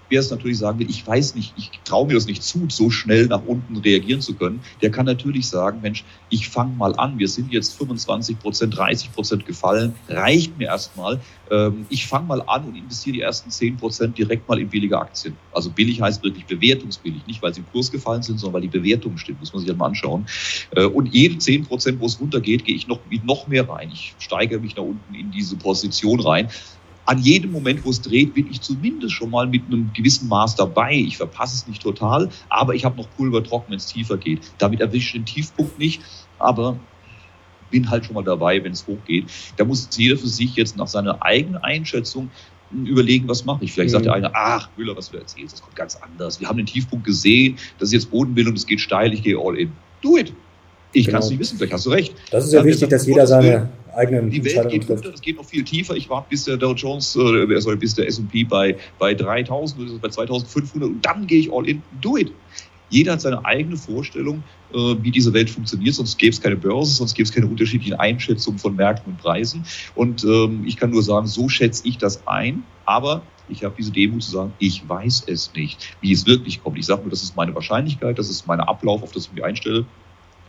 wer es natürlich sagen will, ich weiß nicht, ich traue mir das nicht zu, so schnell nach unten reagieren zu können, der kann natürlich sagen, Mensch, ich fange mal an, wir sind jetzt 25 Prozent, 30 Prozent gefallen, reicht mir erstmal. Ähm, ich fange mal an und investiere die ersten 10 Prozent direkt mal in billige Aktien. Also billig heißt wirklich bewertungsbillig, nicht weil sie im Kurs gefallen sind, sondern weil die Bewertung stimmt, muss man sich halt mal anschauen. Äh, und jede 10 Prozent, wo es runtergeht, gehe ich noch, noch mehr rein. Ich steigere mich nach unten in diese Position rein an jedem Moment, wo es dreht, bin ich zumindest schon mal mit einem gewissen Maß dabei. Ich verpasse es nicht total, aber ich habe noch Pulver trocken, wenn es tiefer geht. Damit erwische ich den Tiefpunkt nicht, aber bin halt schon mal dabei, wenn es hochgeht. Da muss jeder für sich jetzt nach seiner eigenen Einschätzung überlegen, was mache ich. Vielleicht mhm. sagt der eine, ach, Müller, was du erzählst, das kommt ganz anders. Wir haben den Tiefpunkt gesehen, das ist jetzt Bodenbildung, es geht steil, ich gehe all in. Do it. Ich genau. kann es nicht wissen, vielleicht hast du recht. Das ist ja, ja wichtig, dass jeder seine eigenen Die Welt geht runter, das geht noch viel tiefer. Ich warte, bis der Dow Jones, äh, sorry, bis der S&P bei, bei 3000 oder bei 2500 und dann gehe ich all in. Do it. Jeder hat seine eigene Vorstellung, äh, wie diese Welt funktioniert, sonst gäbe es keine Börse, sonst gäbe es keine unterschiedlichen Einschätzungen von Märkten und Preisen. Und ähm, ich kann nur sagen, so schätze ich das ein, aber ich habe diese Demut zu sagen, ich weiß es nicht, wie es wirklich kommt. Ich sage nur, das ist meine Wahrscheinlichkeit, das ist mein Ablauf, auf das ich mich einstelle.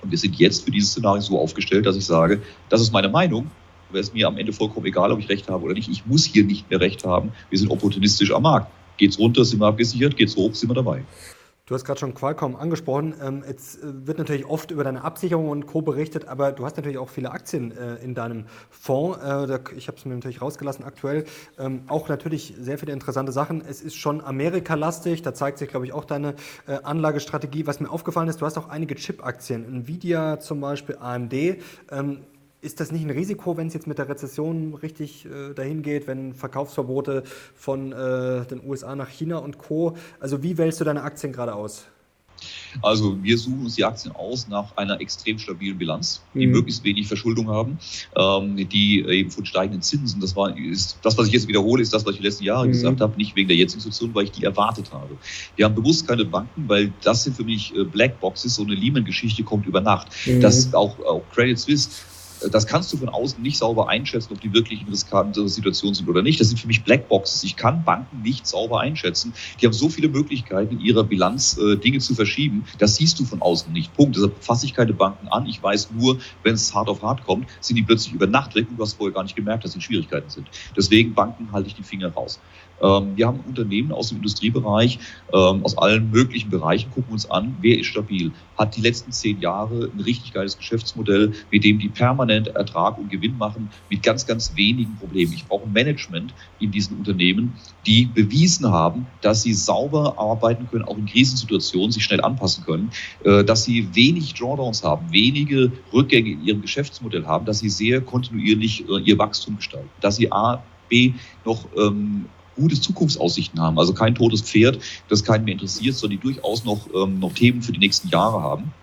Und wir sind jetzt für dieses Szenario so aufgestellt, dass ich sage, das ist meine Meinung. Wäre es mir am Ende vollkommen egal, ob ich recht habe oder nicht. Ich muss hier nicht mehr recht haben. Wir sind opportunistisch am Markt. Geht's runter, sind wir abgesichert. Geht's hoch, sind wir dabei. Du hast gerade schon Qualcomm angesprochen. Ähm, jetzt äh, wird natürlich oft über deine Absicherung und Co. berichtet, aber du hast natürlich auch viele Aktien äh, in deinem Fonds. Äh, ich habe es mir natürlich rausgelassen aktuell. Ähm, auch natürlich sehr viele interessante Sachen. Es ist schon Amerika-lastig. Da zeigt sich, glaube ich, auch deine Anlagestrategie. Was mir aufgefallen ist, du hast auch einige Chip-Aktien. Nvidia zum Beispiel, AMD. Ist das nicht ein Risiko, wenn es jetzt mit der Rezession richtig äh, dahin geht, wenn Verkaufsverbote von äh, den USA nach China und Co. Also wie wählst du deine Aktien gerade aus? Also wir suchen uns die Aktien aus nach einer extrem stabilen Bilanz, die mhm. möglichst wenig Verschuldung haben, ähm, die eben von steigenden Zinsen, das war ist, das, was ich jetzt wiederhole, ist das, was ich die letzten Jahre mhm. gesagt habe, nicht wegen der jetzigen Situation, weil ich die erwartet habe. Wir haben bewusst keine Banken, weil das sind für mich äh, Blackboxes, so eine Lehman-Geschichte kommt über Nacht. Mhm. Das auch, auch Credit Suisse das kannst du von außen nicht sauber einschätzen, ob die wirklich in riskanter Situation sind oder nicht. Das sind für mich Blackboxes. Ich kann Banken nicht sauber einschätzen. Die haben so viele Möglichkeiten, in ihrer Bilanz äh, Dinge zu verschieben. Das siehst du von außen nicht. Punkt. Deshalb fasse ich keine Banken an. Ich weiß nur, wenn es hart auf hart kommt, sind die plötzlich über Nacht weg und du hast vorher gar nicht gemerkt, dass sie Schwierigkeiten sind. Deswegen Banken halte ich die Finger raus. Ähm, wir haben Unternehmen aus dem Industriebereich, ähm, aus allen möglichen Bereichen, gucken uns an, wer ist stabil, hat die letzten zehn Jahre ein richtig geiles Geschäftsmodell, mit dem die permanent Ertrag und Gewinn machen, mit ganz, ganz wenigen Problemen. Ich brauche ein Management in diesen Unternehmen, die bewiesen haben, dass sie sauber arbeiten können, auch in Krisensituationen sich schnell anpassen können, äh, dass sie wenig Drawdowns haben, wenige Rückgänge in ihrem Geschäftsmodell haben, dass sie sehr kontinuierlich äh, ihr Wachstum gestalten, dass sie A, B noch ähm, gute Zukunftsaussichten haben. Also kein totes Pferd, das keinen mehr interessiert, sondern die durchaus noch, ähm, noch Themen für die nächsten Jahre haben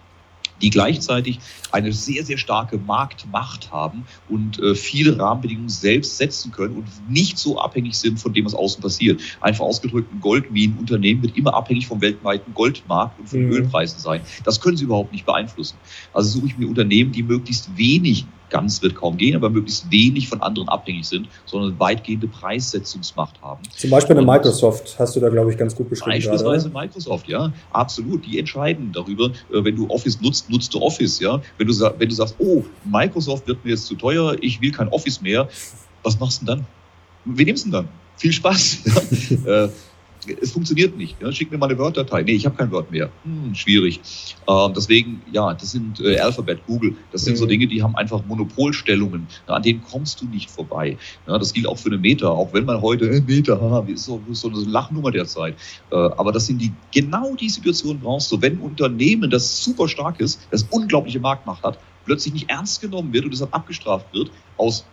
die gleichzeitig eine sehr, sehr starke Marktmacht haben und äh, viele Rahmenbedingungen selbst setzen können und nicht so abhängig sind von dem, was außen passiert. Einfach ausgedrückt, ein Goldminenunternehmen wird immer abhängig vom weltweiten Goldmarkt und von mhm. Ölpreisen sein. Das können sie überhaupt nicht beeinflussen. Also suche ich mir Unternehmen, die möglichst wenig ganz wird kaum gehen, aber möglichst wenig von anderen abhängig sind, sondern weitgehende Preissetzungsmacht haben. Zum Beispiel eine Microsoft hast du da, glaube ich, ganz gut beschrieben. Beispielsweise gerade, Microsoft, ja, absolut. Die entscheiden darüber, äh, wenn du Office nutzt, nutzt du Office, ja. Wenn du, wenn du sagst, oh, Microsoft wird mir jetzt zu teuer, ich will kein Office mehr, was machst du denn dann? Wen nimmst du denn dann? Viel Spaß. Es funktioniert nicht. Ja? Schick mir mal eine Word-Datei. Nee, ich habe kein Word mehr. Hm, schwierig. Ähm, deswegen, ja, das sind äh, Alphabet, Google, das sind mhm. so Dinge, die haben einfach Monopolstellungen. Ja, an denen kommst du nicht vorbei. Ja, das gilt auch für eine Meta, auch wenn man heute, äh, Meta, haha, ist so, so eine Lachnummer derzeit. Äh, aber das sind die, genau die Situationen brauchst du. Wenn ein Unternehmen, das super stark ist, das unglaubliche Marktmacht hat, plötzlich nicht ernst genommen wird und deshalb abgestraft wird, aus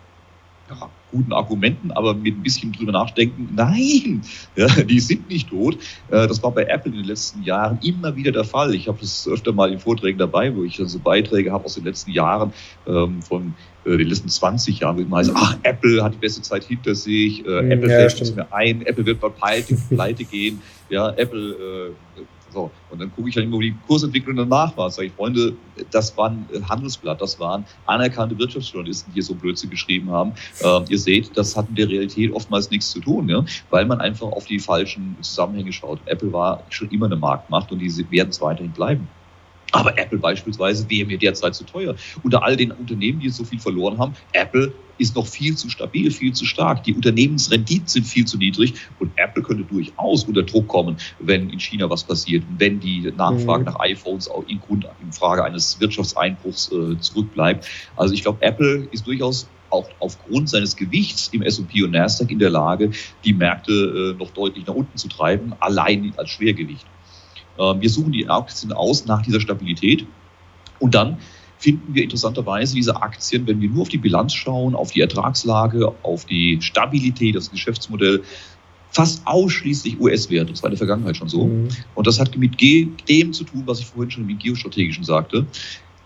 ja, guten Argumenten, aber mit ein bisschen drüber nachdenken, nein, ja, die sind nicht tot. Äh, das war bei Apple in den letzten Jahren immer wieder der Fall. Ich habe das öfter mal in Vorträgen dabei, wo ich so Beiträge habe aus den letzten Jahren, ähm, von äh, den letzten 20 Jahren, wo ich mal heißt, ach, Apple hat die beste Zeit hinter sich, äh, hm, Apple ja, fällt nichts mehr ein, Apple wird bald pleite, pleite gehen, ja, Apple So, und dann gucke ich dann immer die Kursentwicklung danach war. Sag ich, Freunde, das waren Handelsblatt, das waren anerkannte Wirtschaftsjournalisten, die so Blödsinn geschrieben haben. Ähm, ihr seht, das hat mit der Realität oftmals nichts zu tun, ja? weil man einfach auf die falschen Zusammenhänge schaut. Apple war schon immer eine Marktmacht und die werden es weiterhin bleiben. Aber Apple beispielsweise wäre mir derzeit zu teuer. Unter all den Unternehmen, die jetzt so viel verloren haben, Apple ist noch viel zu stabil, viel zu stark. Die Unternehmensrenditen sind viel zu niedrig und Apple könnte durchaus unter Druck kommen, wenn in China was passiert, wenn die Nachfrage mhm. nach iPhones auch in, Grund, in Frage eines Wirtschaftseinbruchs äh, zurückbleibt. Also ich glaube, Apple ist durchaus auch aufgrund seines Gewichts im S&P und Nasdaq in der Lage, die Märkte äh, noch deutlich nach unten zu treiben, allein als Schwergewicht. Ähm, wir suchen die Aktien aus nach dieser Stabilität und dann finden wir interessanterweise diese Aktien, wenn wir nur auf die Bilanz schauen, auf die Ertragslage, auf die Stabilität, das Geschäftsmodell, fast ausschließlich US-Werte. Das war in der Vergangenheit schon so. Mhm. Und das hat mit dem zu tun, was ich vorhin schon im Geostrategischen sagte.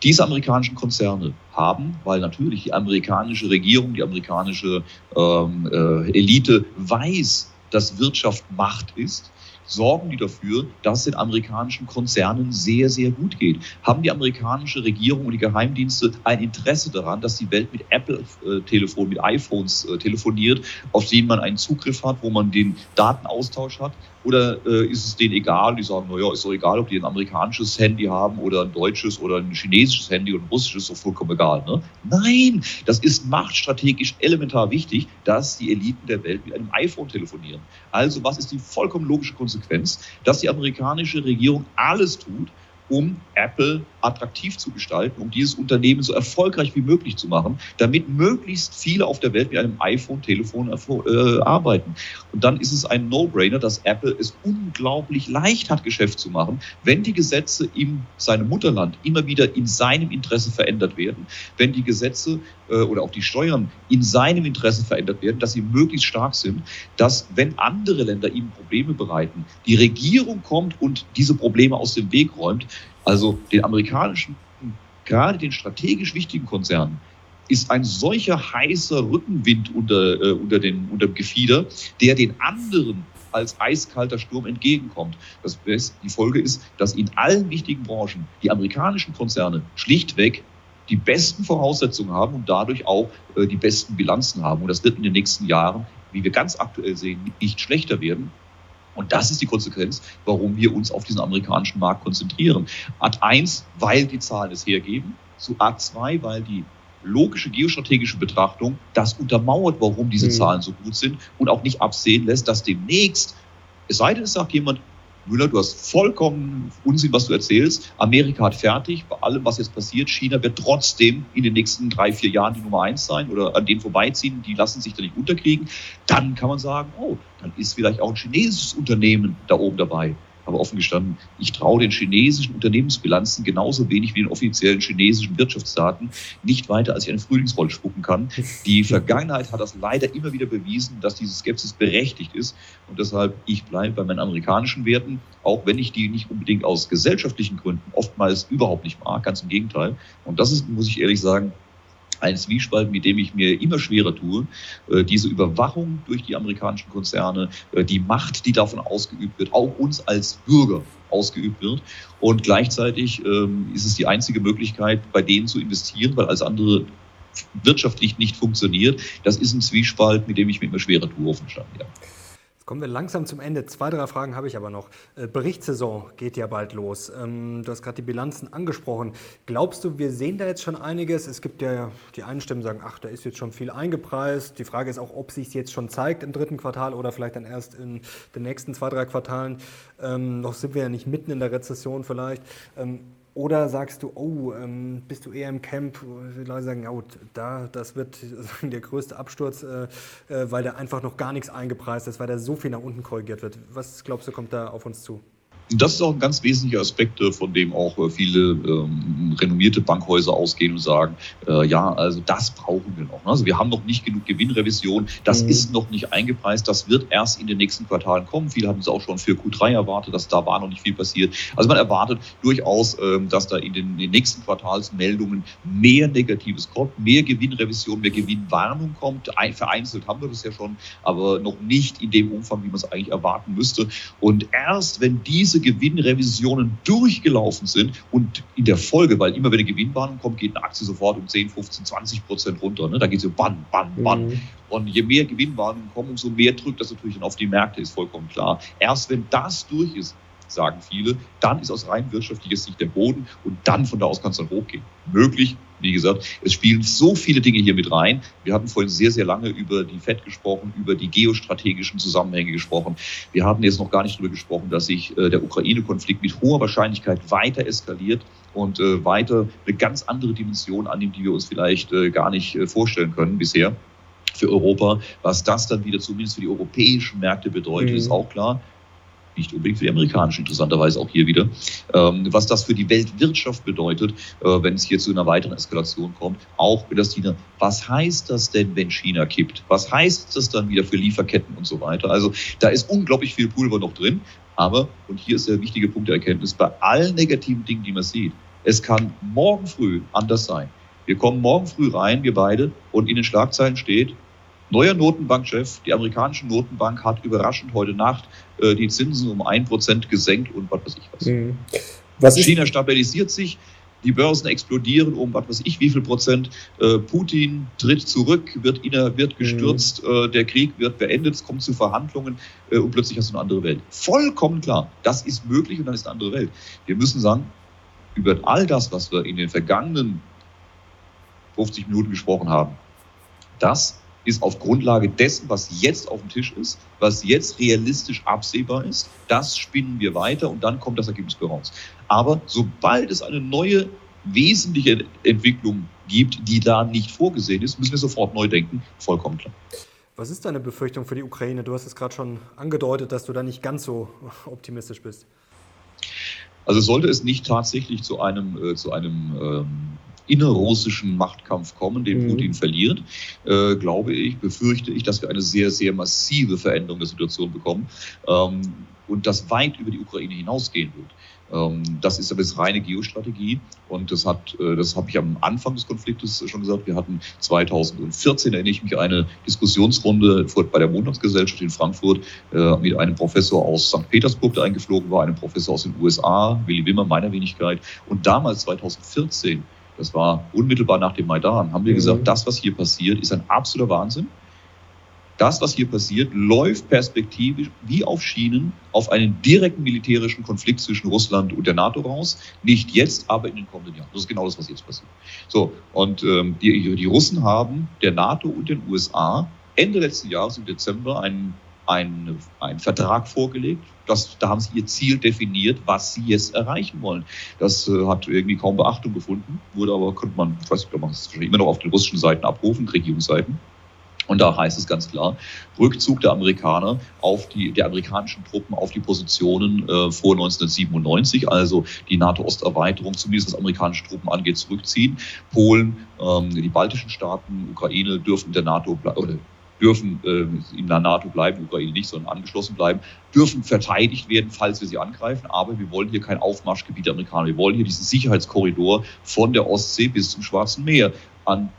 Diese amerikanischen Konzerne haben, weil natürlich die amerikanische Regierung, die amerikanische ähm, äh, Elite weiß, dass Wirtschaft Macht ist, sorgen die dafür, dass es den amerikanischen Konzernen sehr, sehr gut geht. Haben die amerikanische Regierung und die Geheimdienste ein Interesse daran, dass die Welt mit Apple-Telefonen, mit iPhones äh, telefoniert, auf denen man einen Zugriff hat, wo man den Datenaustausch hat? Oder äh, ist es denen egal? Die sagen, naja, ist doch egal, ob die ein amerikanisches Handy haben oder ein deutsches oder ein chinesisches Handy oder ein russisches, ist doch vollkommen egal. Ne? Nein, das ist machtstrategisch elementar wichtig, dass die Eliten der Welt mit einem iPhone telefonieren. Also was ist die vollkommen logische Konsequenz? Dass die amerikanische Regierung alles tut, um Apple attraktiv zu gestalten, um dieses Unternehmen so erfolgreich wie möglich zu machen, damit möglichst viele auf der Welt mit einem iPhone-Telefon äh, arbeiten. Und dann ist es ein No-Brainer, dass Apple es unglaublich leicht hat, Geschäft zu machen, wenn die Gesetze in seinem Mutterland immer wieder in seinem Interesse verändert werden, wenn die Gesetze äh, oder auch die Steuern in seinem Interesse verändert werden, dass sie möglichst stark sind, dass wenn andere Länder ihm Probleme bereiten, die Regierung kommt und diese Probleme aus dem Weg räumt, also den amerikanischen, gerade den strategisch wichtigen Konzernen, ist ein solcher heißer Rückenwind unter, äh, unter, den, unter dem Gefieder, der den anderen als eiskalter Sturm entgegenkommt. Das, die Folge ist, dass in allen wichtigen Branchen die amerikanischen Konzerne schlichtweg die besten Voraussetzungen haben und dadurch auch äh, die besten Bilanzen haben. Und das wird in den nächsten Jahren, wie wir ganz aktuell sehen, nicht schlechter werden. Und das ist die Konsequenz, warum wir uns auf diesen amerikanischen Markt konzentrieren. Ad 1, weil die Zahlen es hergeben. Zu Ad 2, weil die logische geostrategische Betrachtung das untermauert, warum diese mhm. Zahlen so gut sind und auch nicht absehen lässt, dass demnächst, es sei denn, es sagt jemand, Müller, du hast vollkommen Unsinn, was du erzählst. Amerika hat fertig, bei allem, was jetzt passiert. China wird trotzdem in den nächsten drei, vier Jahren die Nummer eins sein oder an denen vorbeiziehen. Die lassen sich da nicht unterkriegen. Dann kann man sagen, oh, dann ist vielleicht auch ein chinesisches Unternehmen da oben dabei. Aber offen gestanden, ich traue den chinesischen Unternehmensbilanzen genauso wenig wie den offiziellen chinesischen Wirtschaftsdaten nicht weiter, als ich eine Frühlingsrolle spucken kann. Die Vergangenheit hat das leider immer wieder bewiesen, dass diese Skepsis berechtigt ist. Und deshalb, ich bleibe bei meinen amerikanischen Werten, auch wenn ich die nicht unbedingt aus gesellschaftlichen Gründen oftmals überhaupt nicht mag, ganz im Gegenteil. Und das ist, muss ich ehrlich sagen, ein Zwiespalt, mit dem ich mir immer schwerer tue. Äh, diese Überwachung durch die amerikanischen Konzerne, äh, die Macht, die davon ausgeübt wird, auch uns als Bürger ausgeübt wird. Und gleichzeitig ähm, ist es die einzige Möglichkeit, bei denen zu investieren, weil alles andere wirtschaftlich nicht funktioniert. Das ist ein Zwiespalt, mit dem ich mir immer schwerer tue, offen gestanden. Ja. Jetzt kommen wir langsam zum Ende. Zwei, drei Fragen habe ich aber noch. Äh, Berichtssaison geht ja bald los. Ähm, du hast gerade die Bilanzen angesprochen. Glaubst du, wir sehen da jetzt schon einiges? Es gibt ja, die einen Stimmen sagen, ach, da ist jetzt schon viel eingepreist. Die Frage ist auch, ob sich es jetzt schon zeigt im dritten Quartal oder vielleicht dann erst in den nächsten zwei, drei Quartalen. Ähm, noch sind wir ja nicht mitten in der Rezession vielleicht. Oder sagst du, oh, ähm, bist du eher im Camp, die Leute sagen, oh, da, das wird der größte Absturz, äh, äh, weil da einfach noch gar nichts eingepreist ist, weil da so viel nach unten korrigiert wird. Was glaubst du, kommt da auf uns zu? Das ist auch ein ganz wesentlicher Aspekt, äh, von dem auch äh, viele ähm, renommierte Bankhäuser ausgehen und sagen, äh, ja, also das brauchen wir noch. Ne? Also wir haben noch nicht genug Gewinnrevision, das mhm. ist noch nicht eingepreist, das wird erst in den nächsten Quartalen kommen. Viele haben es auch schon für Q3 erwartet, dass da war noch nicht viel passiert. Also man erwartet durchaus, ähm, dass da in den, in den nächsten Quartalsmeldungen mehr Negatives kommt, mehr Gewinnrevision, mehr Gewinnwarnung kommt. Vereinzelt haben wir das ja schon, aber noch nicht in dem Umfang, wie man es eigentlich erwarten müsste. Und erst wenn diese Gewinnrevisionen durchgelaufen sind und in der Folge, weil immer wenn eine Gewinnwarnung kommt, geht eine Aktie sofort um 10, 15, 20 Prozent runter. Ne? Da geht es so bann, bann, bann. Mhm. Und je mehr Gewinnwarnungen kommen, umso mehr drückt das natürlich dann auf die Märkte, ist vollkommen klar. Erst wenn das durch ist, sagen viele, dann ist aus rein wirtschaftlicher Sicht der Boden und dann von da aus kann es dann hochgehen. Möglich, wie gesagt, es spielen so viele Dinge hier mit rein. Wir hatten vorhin sehr, sehr lange über die FED gesprochen, über die geostrategischen Zusammenhänge gesprochen. Wir haben jetzt noch gar nicht darüber gesprochen, dass sich äh, der Ukraine-Konflikt mit hoher Wahrscheinlichkeit weiter eskaliert und äh, weiter eine ganz andere Dimension annimmt, die wir uns vielleicht äh, gar nicht äh, vorstellen können bisher für Europa. Was das dann wieder zumindest für die europäischen Märkte bedeutet, mhm. ist auch klar nicht unbedingt für die amerikanischen, interessanterweise auch hier wieder, ähm, was das für die Weltwirtschaft bedeutet, äh, wenn es hier zu einer weiteren Eskalation kommt, auch für das China. Was heißt das denn, wenn China kippt? Was heißt das dann wieder für Lieferketten und so weiter? Also da ist unglaublich viel Pulver noch drin, aber, und hier ist der wichtige Punkt der Erkenntnis, bei allen negativen Dingen, die man sieht, es kann morgen früh anders sein. Wir kommen morgen früh rein, wir beide, und in den Schlagzeilen steht, neuer Notenbankchef, die amerikanische Notenbank hat überraschend heute Nacht äh, die Zinsen um ein Prozent gesenkt und was weiß ich was. Mhm. was China stabilisiert sich, die Börsen explodieren um was weiß ich wie viel Prozent. Äh, Putin tritt zurück, wird, inner, wird gestürzt, mhm. äh, der Krieg wird beendet, es kommt zu Verhandlungen äh, und plötzlich hast du eine andere Welt. Vollkommen klar, das ist möglich und dann ist eine andere Welt. Wir müssen sagen, über all das, was wir in den vergangenen 50 Minuten gesprochen haben, das ist auf Grundlage dessen, was jetzt auf dem Tisch ist, was jetzt realistisch absehbar ist, das spinnen wir weiter und dann kommt das Ergebnis raus. Aber sobald es eine neue wesentliche Entwicklung gibt, die da nicht vorgesehen ist, müssen wir sofort neu denken. Vollkommen klar. Was ist deine Befürchtung für die Ukraine? Du hast es gerade schon angedeutet, dass du da nicht ganz so optimistisch bist. Also sollte es nicht tatsächlich zu einem, äh, zu einem ähm, innerrussischen Machtkampf kommen, den mhm. Putin verliert, äh, glaube ich, befürchte ich, dass wir eine sehr, sehr massive Veränderung der Situation bekommen ähm, und das weit über die Ukraine hinausgehen wird. Ähm, das ist aber jetzt reine Geostrategie und das hat, äh, das habe ich am Anfang des Konfliktes schon gesagt. Wir hatten 2014, erinnere ich mich, eine Diskussionsrunde bei der Montagsgesellschaft in Frankfurt äh, mit einem Professor aus St. Petersburg, der eingeflogen war, einem Professor aus den USA, Willy Wimmer, meiner Wenigkeit. Und damals, 2014, das war unmittelbar nach dem Maidan, haben wir mhm. gesagt, das, was hier passiert, ist ein absoluter Wahnsinn. Das, was hier passiert, läuft perspektivisch wie auf Schienen auf einen direkten militärischen Konflikt zwischen Russland und der NATO raus. Nicht jetzt, aber in den kommenden Jahren. Das ist genau das, was jetzt passiert. So, und ähm, die, die Russen haben der NATO und den USA Ende letzten Jahres im Dezember einen einen, einen Vertrag vorgelegt. Das, da haben sie ihr Ziel definiert, was sie jetzt erreichen wollen. Das äh, hat irgendwie kaum Beachtung gefunden, wurde aber, könnte man, ich weiß nicht, man es immer noch auf den russischen Seiten abrufen, Regierungsseiten. Und da heißt es ganz klar, Rückzug der Amerikaner auf die, der amerikanischen Truppen auf die Positionen äh, vor 1997, also die NATO-Osterweiterung, zumindest was amerikanische Truppen angeht, zurückziehen. Polen, ähm, die baltischen Staaten, Ukraine dürfen der NATO oder dürfen äh, in der NATO bleiben, Ukraine nicht, sondern angeschlossen bleiben, dürfen verteidigt werden, falls wir sie angreifen. Aber wir wollen hier kein Aufmarschgebiet der Amerikaner. Wir wollen hier diesen Sicherheitskorridor von der Ostsee bis zum Schwarzen Meer an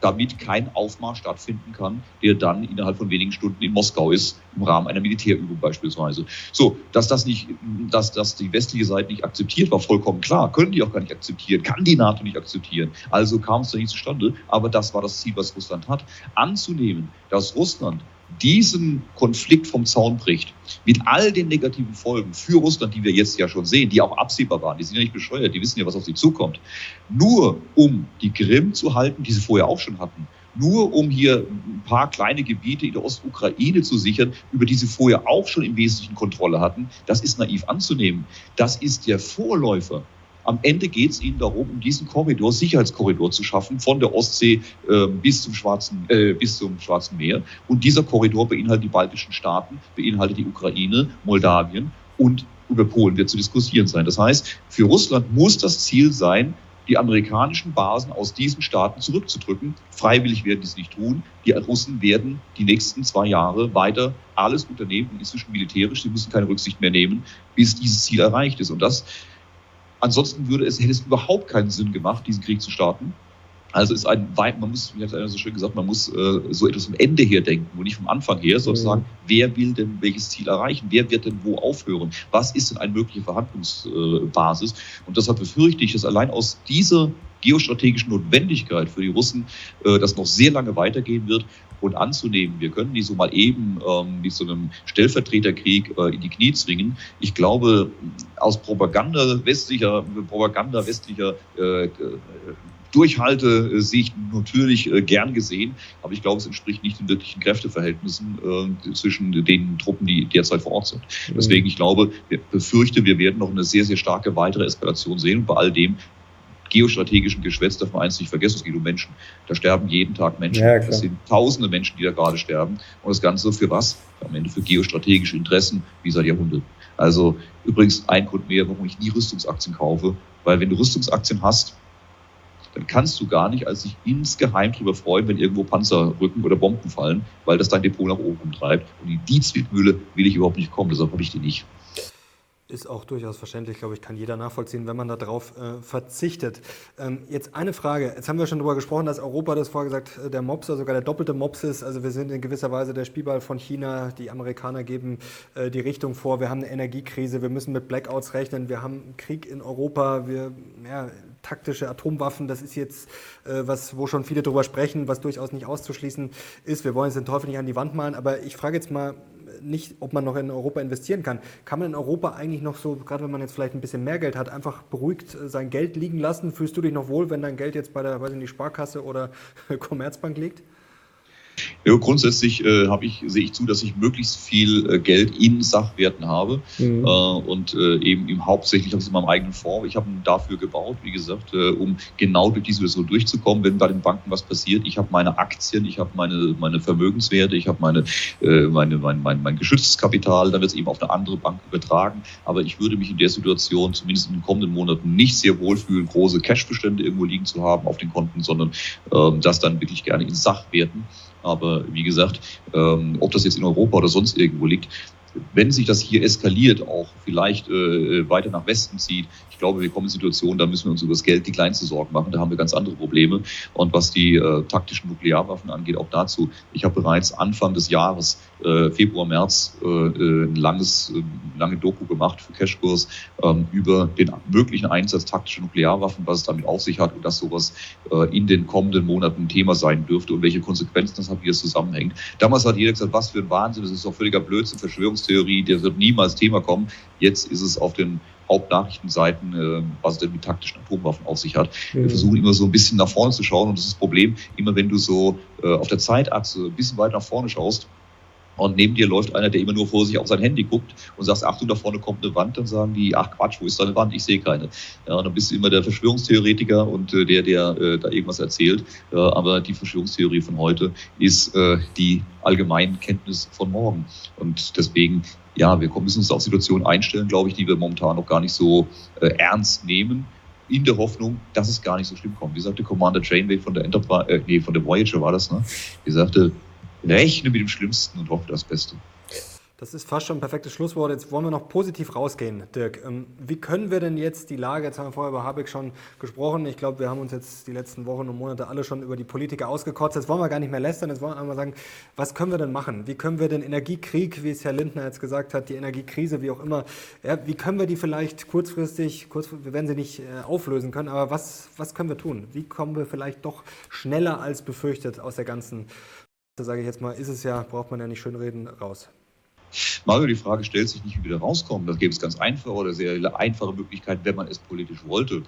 damit kein Aufmarsch stattfinden kann, der dann innerhalb von wenigen Stunden in Moskau ist, im Rahmen einer Militärübung beispielsweise. So, dass das nicht, dass das die westliche Seite nicht akzeptiert, war vollkommen klar. Können die auch gar nicht akzeptieren, kann die NATO nicht akzeptieren. Also kam es da nicht zustande. Aber das war das Ziel, was Russland hat. Anzunehmen, dass Russland diesen Konflikt vom Zaun bricht, mit all den negativen Folgen für Russland, die wir jetzt ja schon sehen, die auch absehbar waren, die sind ja nicht bescheuert, die wissen ja, was auf sie zukommt, nur um die Krim zu halten, die sie vorher auch schon hatten, nur um hier ein paar kleine Gebiete in der Ostukraine zu sichern, über die sie vorher auch schon im Wesentlichen Kontrolle hatten, das ist naiv anzunehmen. Das ist der Vorläufer am Ende geht es ihnen darum, um diesen Korridor, Sicherheitskorridor zu schaffen, von der Ostsee äh, bis, zum Schwarzen, äh, bis zum Schwarzen Meer. Und dieser Korridor beinhaltet die baltischen Staaten, beinhaltet die Ukraine, Moldawien und über Polen wird zu diskutieren sein. Das heißt, für Russland muss das Ziel sein, die amerikanischen Basen aus diesen Staaten zurückzudrücken. Freiwillig werden die es nicht tun. Die Russen werden die nächsten zwei Jahre weiter alles unternehmen, inzwischen militärisch. Sie müssen keine Rücksicht mehr nehmen, bis dieses Ziel erreicht ist. Und das Ansonsten würde es, hätte es überhaupt keinen Sinn gemacht, diesen Krieg zu starten. Also ist ein weit, man muss, wie hat einer so schön gesagt, man muss äh, so etwas vom Ende her denken und nicht vom Anfang her, sozusagen, mhm. wer will denn welches Ziel erreichen, wer wird denn wo aufhören, was ist denn eine mögliche Verhandlungsbasis? und deshalb befürchte ich, dass allein aus dieser geostrategischen Notwendigkeit für die Russen äh, das noch sehr lange weitergehen wird und anzunehmen. Wir können die so mal eben ähm, mit so einem Stellvertreterkrieg äh, in die Knie zwingen. Ich glaube, aus Propaganda westlicher, Propaganda westlicher äh, äh Durchhaltesicht natürlich äh, gern gesehen, aber ich glaube, es entspricht nicht den wirklichen Kräfteverhältnissen äh, zwischen den Truppen, die derzeit vor Ort sind. Mhm. Deswegen, ich glaube, ich befürchte, wir werden noch eine sehr, sehr starke weitere Eskalation sehen und bei all dem geostrategischen Geschwätz darf man eins nicht vergessen, es geht um Menschen. Da sterben jeden Tag Menschen. Ja, es sind tausende Menschen, die da gerade sterben. Und das Ganze für was? Am Ende für geostrategische Interessen wie seit Jahrhunderten. Also übrigens ein Grund mehr, warum ich nie Rüstungsaktien kaufe. Weil wenn du Rüstungsaktien hast, dann kannst du gar nicht als sich insgeheim darüber freuen, wenn irgendwo Panzerrücken oder Bomben fallen, weil das dein Depot nach oben treibt. Und in die Zwickmühle will ich überhaupt nicht kommen, deshalb habe ich die nicht. Ist auch durchaus verständlich, glaube ich, kann jeder nachvollziehen, wenn man darauf äh, verzichtet. Ähm, jetzt eine Frage. Jetzt haben wir schon darüber gesprochen, dass Europa, das vorher gesagt, äh, der Mops, oder sogar der doppelte Mops ist. Also wir sind in gewisser Weise der Spielball von China. Die Amerikaner geben äh, die Richtung vor. Wir haben eine Energiekrise. Wir müssen mit Blackouts rechnen. Wir haben Krieg in Europa. Wir, ja, taktische Atomwaffen, das ist jetzt äh, was, wo schon viele darüber sprechen, was durchaus nicht auszuschließen ist. Wir wollen jetzt den Teufel nicht an die Wand malen, aber ich frage jetzt mal nicht, ob man noch in Europa investieren kann. Kann man in Europa eigentlich noch so, gerade wenn man jetzt vielleicht ein bisschen mehr Geld hat, einfach beruhigt äh, sein Geld liegen lassen? Fühlst du dich noch wohl, wenn dein Geld jetzt bei der, weiß ich nicht, Sparkasse oder Commerzbank liegt? Ja, grundsätzlich äh, ich, sehe ich zu, dass ich möglichst viel äh, Geld in Sachwerten habe mhm. äh, und äh, eben, eben hauptsächlich aus meinem eigenen Fonds. Ich habe ihn dafür gebaut, wie gesagt, äh, um genau durch diese Situation durchzukommen, wenn bei den Banken was passiert. Ich habe meine Aktien, ich habe meine, meine Vermögenswerte, ich habe meine, äh, meine, mein, mein, mein geschütztes Kapital, dann wird es eben auf eine andere Bank übertragen. Aber ich würde mich in der Situation zumindest in den kommenden Monaten nicht sehr wohlfühlen, große Cashbestände irgendwo liegen zu haben auf den Konten, sondern äh, das dann wirklich gerne in Sachwerten. Aber wie gesagt, ähm, ob das jetzt in Europa oder sonst irgendwo liegt, wenn sich das hier eskaliert, auch vielleicht äh, weiter nach Westen zieht, ich glaube, wir kommen in Situationen, da müssen wir uns über das Geld die kleinste Sorgen machen. Da haben wir ganz andere Probleme. Und was die äh, taktischen Nuklearwaffen angeht, auch dazu. Ich habe bereits Anfang des Jahres, äh, Februar, März, äh, äh ein langes, äh, lange Doku gemacht für Cashkurs ähm, über den möglichen Einsatz taktischer Nuklearwaffen, was es damit auf sich hat und dass sowas äh, in den kommenden Monaten Thema sein dürfte und welche Konsequenzen das hat, wie es zusammenhängt. Damals hat jeder gesagt, was für ein Wahnsinn, das ist doch völliger Blödsinn, Verschwörungstheorie, der wird niemals Thema kommen. Jetzt ist es auf den Hauptnachrichtenseiten, äh, was es denn mit taktischen Atomwaffen auf sich hat. Mhm. Wir versuchen immer so ein bisschen nach vorne zu schauen und das ist das Problem, immer wenn du so äh, auf der Zeitachse ein bisschen weit nach vorne schaust, und neben dir läuft einer, der immer nur vor sich auf sein Handy guckt und sagst, Achtung, da vorne kommt eine Wand, dann sagen die, ach Quatsch, wo ist da eine Wand? Ich sehe keine. Ja, und dann bist du immer der Verschwörungstheoretiker und äh, der, der äh, da irgendwas erzählt. Äh, aber die Verschwörungstheorie von heute ist äh, die allgemeine Kenntnis von morgen. Und deswegen ja, wir müssen uns auf Situationen einstellen, glaube ich, die wir momentan noch gar nicht so äh, ernst nehmen in der Hoffnung, dass es gar nicht so schlimm kommt. Wie sagte Commander Janeway von der Enterprise, äh, nee, von der Voyager war das, ne? Die sagte, rechne mit dem Schlimmsten und hoffe das Beste. Das ist fast schon ein perfektes Schlusswort. Jetzt wollen wir noch positiv rausgehen, Dirk. Ähm, wie können wir denn jetzt die Lage, jetzt haben wir vorher über Habeck schon gesprochen, ich glaube, wir haben uns jetzt die letzten Wochen und Monate alle schon über die Politiker ausgekotzt. Jetzt wollen wir gar nicht mehr lästern, jetzt wollen wir einmal sagen, was können wir denn machen? Wie können wir den Energiekrieg, wie es Herr Lindner jetzt gesagt hat, die Energiekrise, wie auch immer, ja, wie können wir die vielleicht kurzfristig, kurzfristig wir werden sie nicht äh, auflösen können, aber was, was können wir tun? Wie kommen wir vielleicht doch schneller als befürchtet aus der ganzen, da sage ich jetzt mal, ist es ja, braucht man ja nicht schön reden, raus? Mario, die Frage stellt sich nicht, wie wir da rauskommen. Da gäbe es ganz einfache oder sehr einfache Möglichkeiten, wenn man es politisch wollte.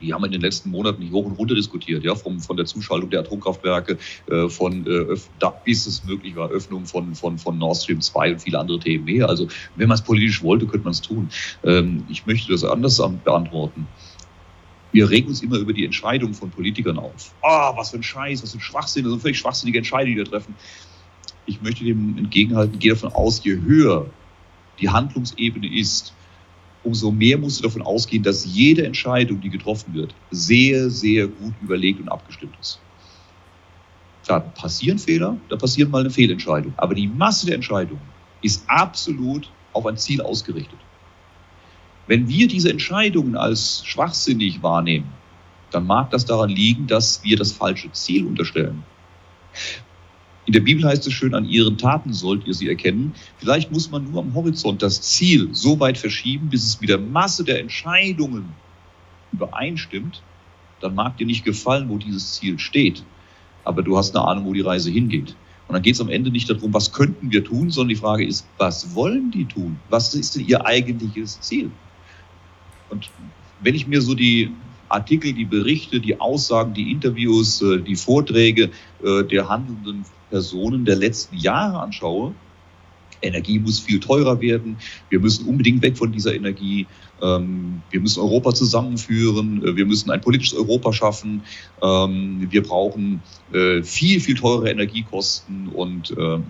Die haben wir in den letzten Monaten nicht hoch und runter diskutiert, ja, vom, von der Zuschaltung der Atomkraftwerke, äh, von äh, bis es möglich war, Öffnung von, von, von Nord Stream 2 und viele andere Themen mehr. Also wenn man es politisch wollte, könnte man es tun. Ähm, ich möchte das anders beantworten. Wir regen uns immer über die Entscheidungen von Politikern auf. Ah, oh, was für ein Scheiß, was für ein Schwachsinn, das völlig schwachsinnige Entscheidungen, die wir treffen ich möchte dem entgegenhalten, gehe davon aus, je höher die Handlungsebene ist, umso mehr musst du davon ausgehen, dass jede Entscheidung, die getroffen wird, sehr, sehr gut überlegt und abgestimmt ist. Da passieren Fehler, da passiert mal eine Fehlentscheidung. Aber die Masse der Entscheidungen ist absolut auf ein Ziel ausgerichtet. Wenn wir diese Entscheidungen als schwachsinnig wahrnehmen, dann mag das daran liegen, dass wir das falsche Ziel unterstellen. In der Bibel heißt es schön, an ihren Taten sollt ihr sie erkennen. Vielleicht muss man nur am Horizont das Ziel so weit verschieben, bis es mit der Masse der Entscheidungen übereinstimmt. Dann mag dir nicht gefallen, wo dieses Ziel steht. Aber du hast eine Ahnung, wo die Reise hingeht. Und dann geht es am Ende nicht darum, was könnten wir tun, sondern die Frage ist, was wollen die tun? Was ist denn ihr eigentliches Ziel? Und wenn ich mir so die Artikel, die Berichte, die Aussagen, die Interviews, äh, die Vorträge äh, der handelnden Personen der letzten Jahre anschaue, Energie muss viel teurer werden. Wir müssen unbedingt weg von dieser Energie. Ähm, wir müssen Europa zusammenführen. Äh, wir müssen ein politisches Europa schaffen. Ähm, wir brauchen viel, viel teure Energiekosten und ähm,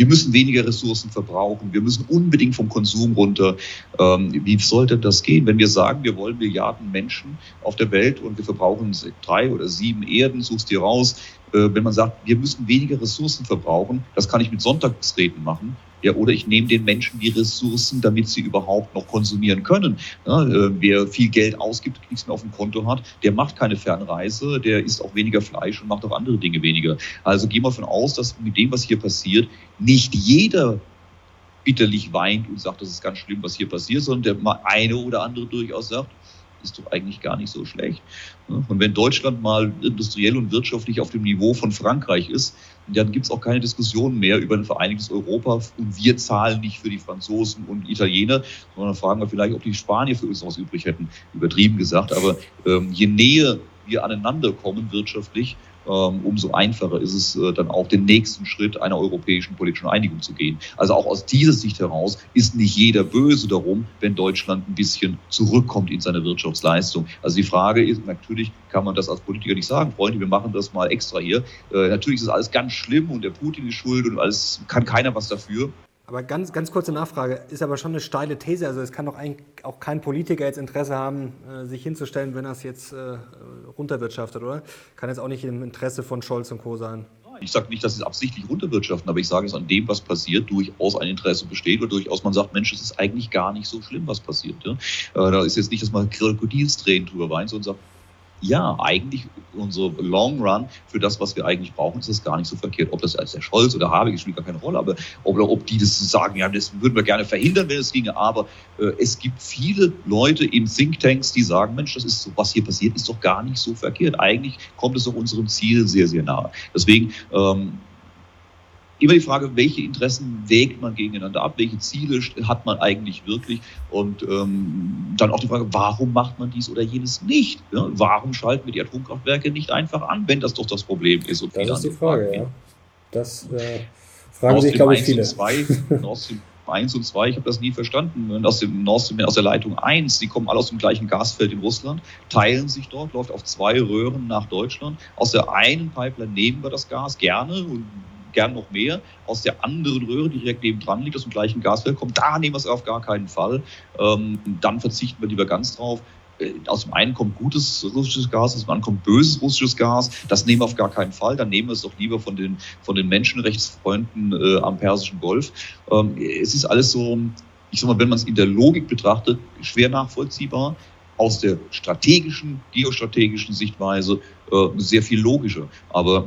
wir müssen weniger Ressourcen verbrauchen, wir müssen unbedingt vom Konsum runter. Ähm, wie sollte das gehen, wenn wir sagen, wir wollen Milliarden Menschen auf der Welt und wir verbrauchen drei oder sieben Erden, suchst dir raus. Äh, wenn man sagt, wir müssen weniger Ressourcen verbrauchen, das kann ich mit Sonntagsreden machen. Ja, oder ich nehme den Menschen die Ressourcen, damit sie überhaupt noch konsumieren können. Ja, äh, wer viel Geld ausgibt, nichts mehr auf dem Konto hat, der macht keine Fernreise, der isst auch weniger Fleisch und macht auch andere Dinge weniger. Also gehen wir davon aus, dass mit dem, was hier passiert, nicht jeder bitterlich weint und sagt, das ist ganz schlimm, was hier passiert, sondern der eine oder andere durchaus sagt, ist doch eigentlich gar nicht so schlecht. Und wenn Deutschland mal industriell und wirtschaftlich auf dem Niveau von Frankreich ist, dann gibt es auch keine Diskussion mehr über ein vereinigtes Europa und wir zahlen nicht für die Franzosen und Italiener, sondern fragen wir vielleicht, ob die Spanier für uns was übrig hätten, übertrieben gesagt. Aber ähm, je näher wir aneinander kommen wirtschaftlich, umso einfacher ist es äh, dann auch den nächsten Schritt einer europäischen politischen Einigung zu gehen. Also auch aus dieser Sicht heraus ist nicht jeder böse darum, wenn Deutschland ein bisschen zurückkommt in seine Wirtschaftsleistung. Also die Frage ist, natürlich kann man das als Politiker nicht sagen, Freunde, wir machen das mal extra hier. Äh, natürlich ist alles ganz schlimm und der Putin ist schuld und alles kann keiner was dafür. Aber ganz, ganz kurze Nachfrage, ist aber schon eine steile These. Also es kann doch eigentlich auch kein Politiker jetzt Interesse haben, äh, sich hinzustellen, wenn er es jetzt äh, runterwirtschaftet, oder? Kann jetzt auch nicht im Interesse von Scholz und Co. sein. Ich sage nicht, dass sie es absichtlich runterwirtschaften, aber ich sage es an dem, was passiert, durchaus ein Interesse besteht oder durchaus man sagt, Mensch, es ist eigentlich gar nicht so schlimm, was passiert. Ja? Äh, da ist jetzt nicht, dass man Krokodilstränen drüber weint, sondern sagt, ja, eigentlich unsere Long Run für das, was wir eigentlich brauchen, ist das gar nicht so verkehrt. Ob das als der Scholz oder Habeck spielt gar keine Rolle, aber ob, ob die das sagen, ja, das würden wir gerne verhindern, wenn es ginge. Aber äh, es gibt viele Leute in Thinktanks, die sagen, Mensch, das ist so, was hier passiert, ist doch gar nicht so verkehrt. Eigentlich kommt es doch unserem Ziel sehr, sehr nahe. Deswegen ähm, immer die Frage, welche Interessen wägt man gegeneinander ab, welche Ziele hat man eigentlich wirklich und ähm, dann auch die Frage, warum macht man dies oder jenes nicht? Ja? Warum schalten wir die Atomkraftwerke nicht einfach an, wenn das doch das Problem ist? Und das ist die Frage, ja. Das äh, fragen Nord sich, glaube ich, viele. 2, Nord Stream 1 und 2, ich habe das nie verstanden. Aus dem Nord Stream, aus der Leitung 1, die kommen alle aus dem gleichen Gasfeld in Russland, teilen sich dort, läuft auf zwei Röhren nach Deutschland. Aus der einen Pipeline nehmen wir das Gas gerne und gern noch mehr. Aus der anderen Röhre, die direkt neben dran liegt, aus dem gleichen Gasfeld kommt, da nehmen wir es auf gar keinen Fall. Ähm, dann verzichten wir lieber ganz drauf. Äh, aus dem einen kommt gutes russisches Gas, aus dem anderen kommt böses russisches Gas. Das nehmen wir auf gar keinen Fall. Dann nehmen wir es doch lieber von den, von den Menschenrechtsfreunden äh, am Persischen Golf. Ähm, es ist alles so, ich sag mal, wenn man es in der Logik betrachtet, schwer nachvollziehbar. Aus der strategischen, geostrategischen Sichtweise äh, sehr viel logischer. Aber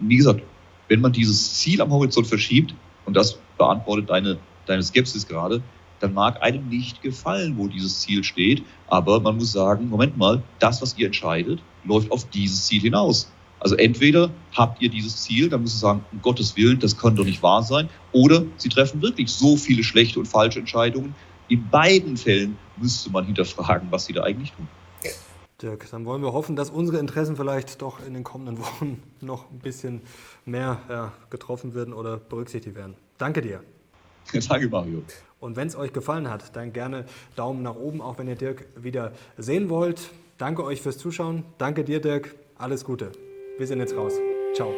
wie gesagt, wenn man dieses Ziel am Horizont verschiebt, und das beantwortet deine, deine Skepsis gerade, dann mag einem nicht gefallen, wo dieses Ziel steht. Aber man muss sagen, Moment mal, das, was ihr entscheidet, läuft auf dieses Ziel hinaus. Also entweder habt ihr dieses Ziel, dann müsst ihr sagen, um Gottes Willen, das kann doch nicht wahr sein. Oder sie treffen wirklich so viele schlechte und falsche Entscheidungen. In beiden Fällen müsste man hinterfragen, was sie da eigentlich tun. Dirk, dann wollen wir hoffen, dass unsere Interessen vielleicht doch in den kommenden Wochen noch ein bisschen mehr ja, getroffen werden oder berücksichtigt werden. Danke dir. Danke, Mario. Und wenn es euch gefallen hat, dann gerne Daumen nach oben, auch wenn ihr Dirk wieder sehen wollt. Danke euch fürs Zuschauen. Danke dir, Dirk. Alles Gute. Wir sind jetzt raus. Ciao.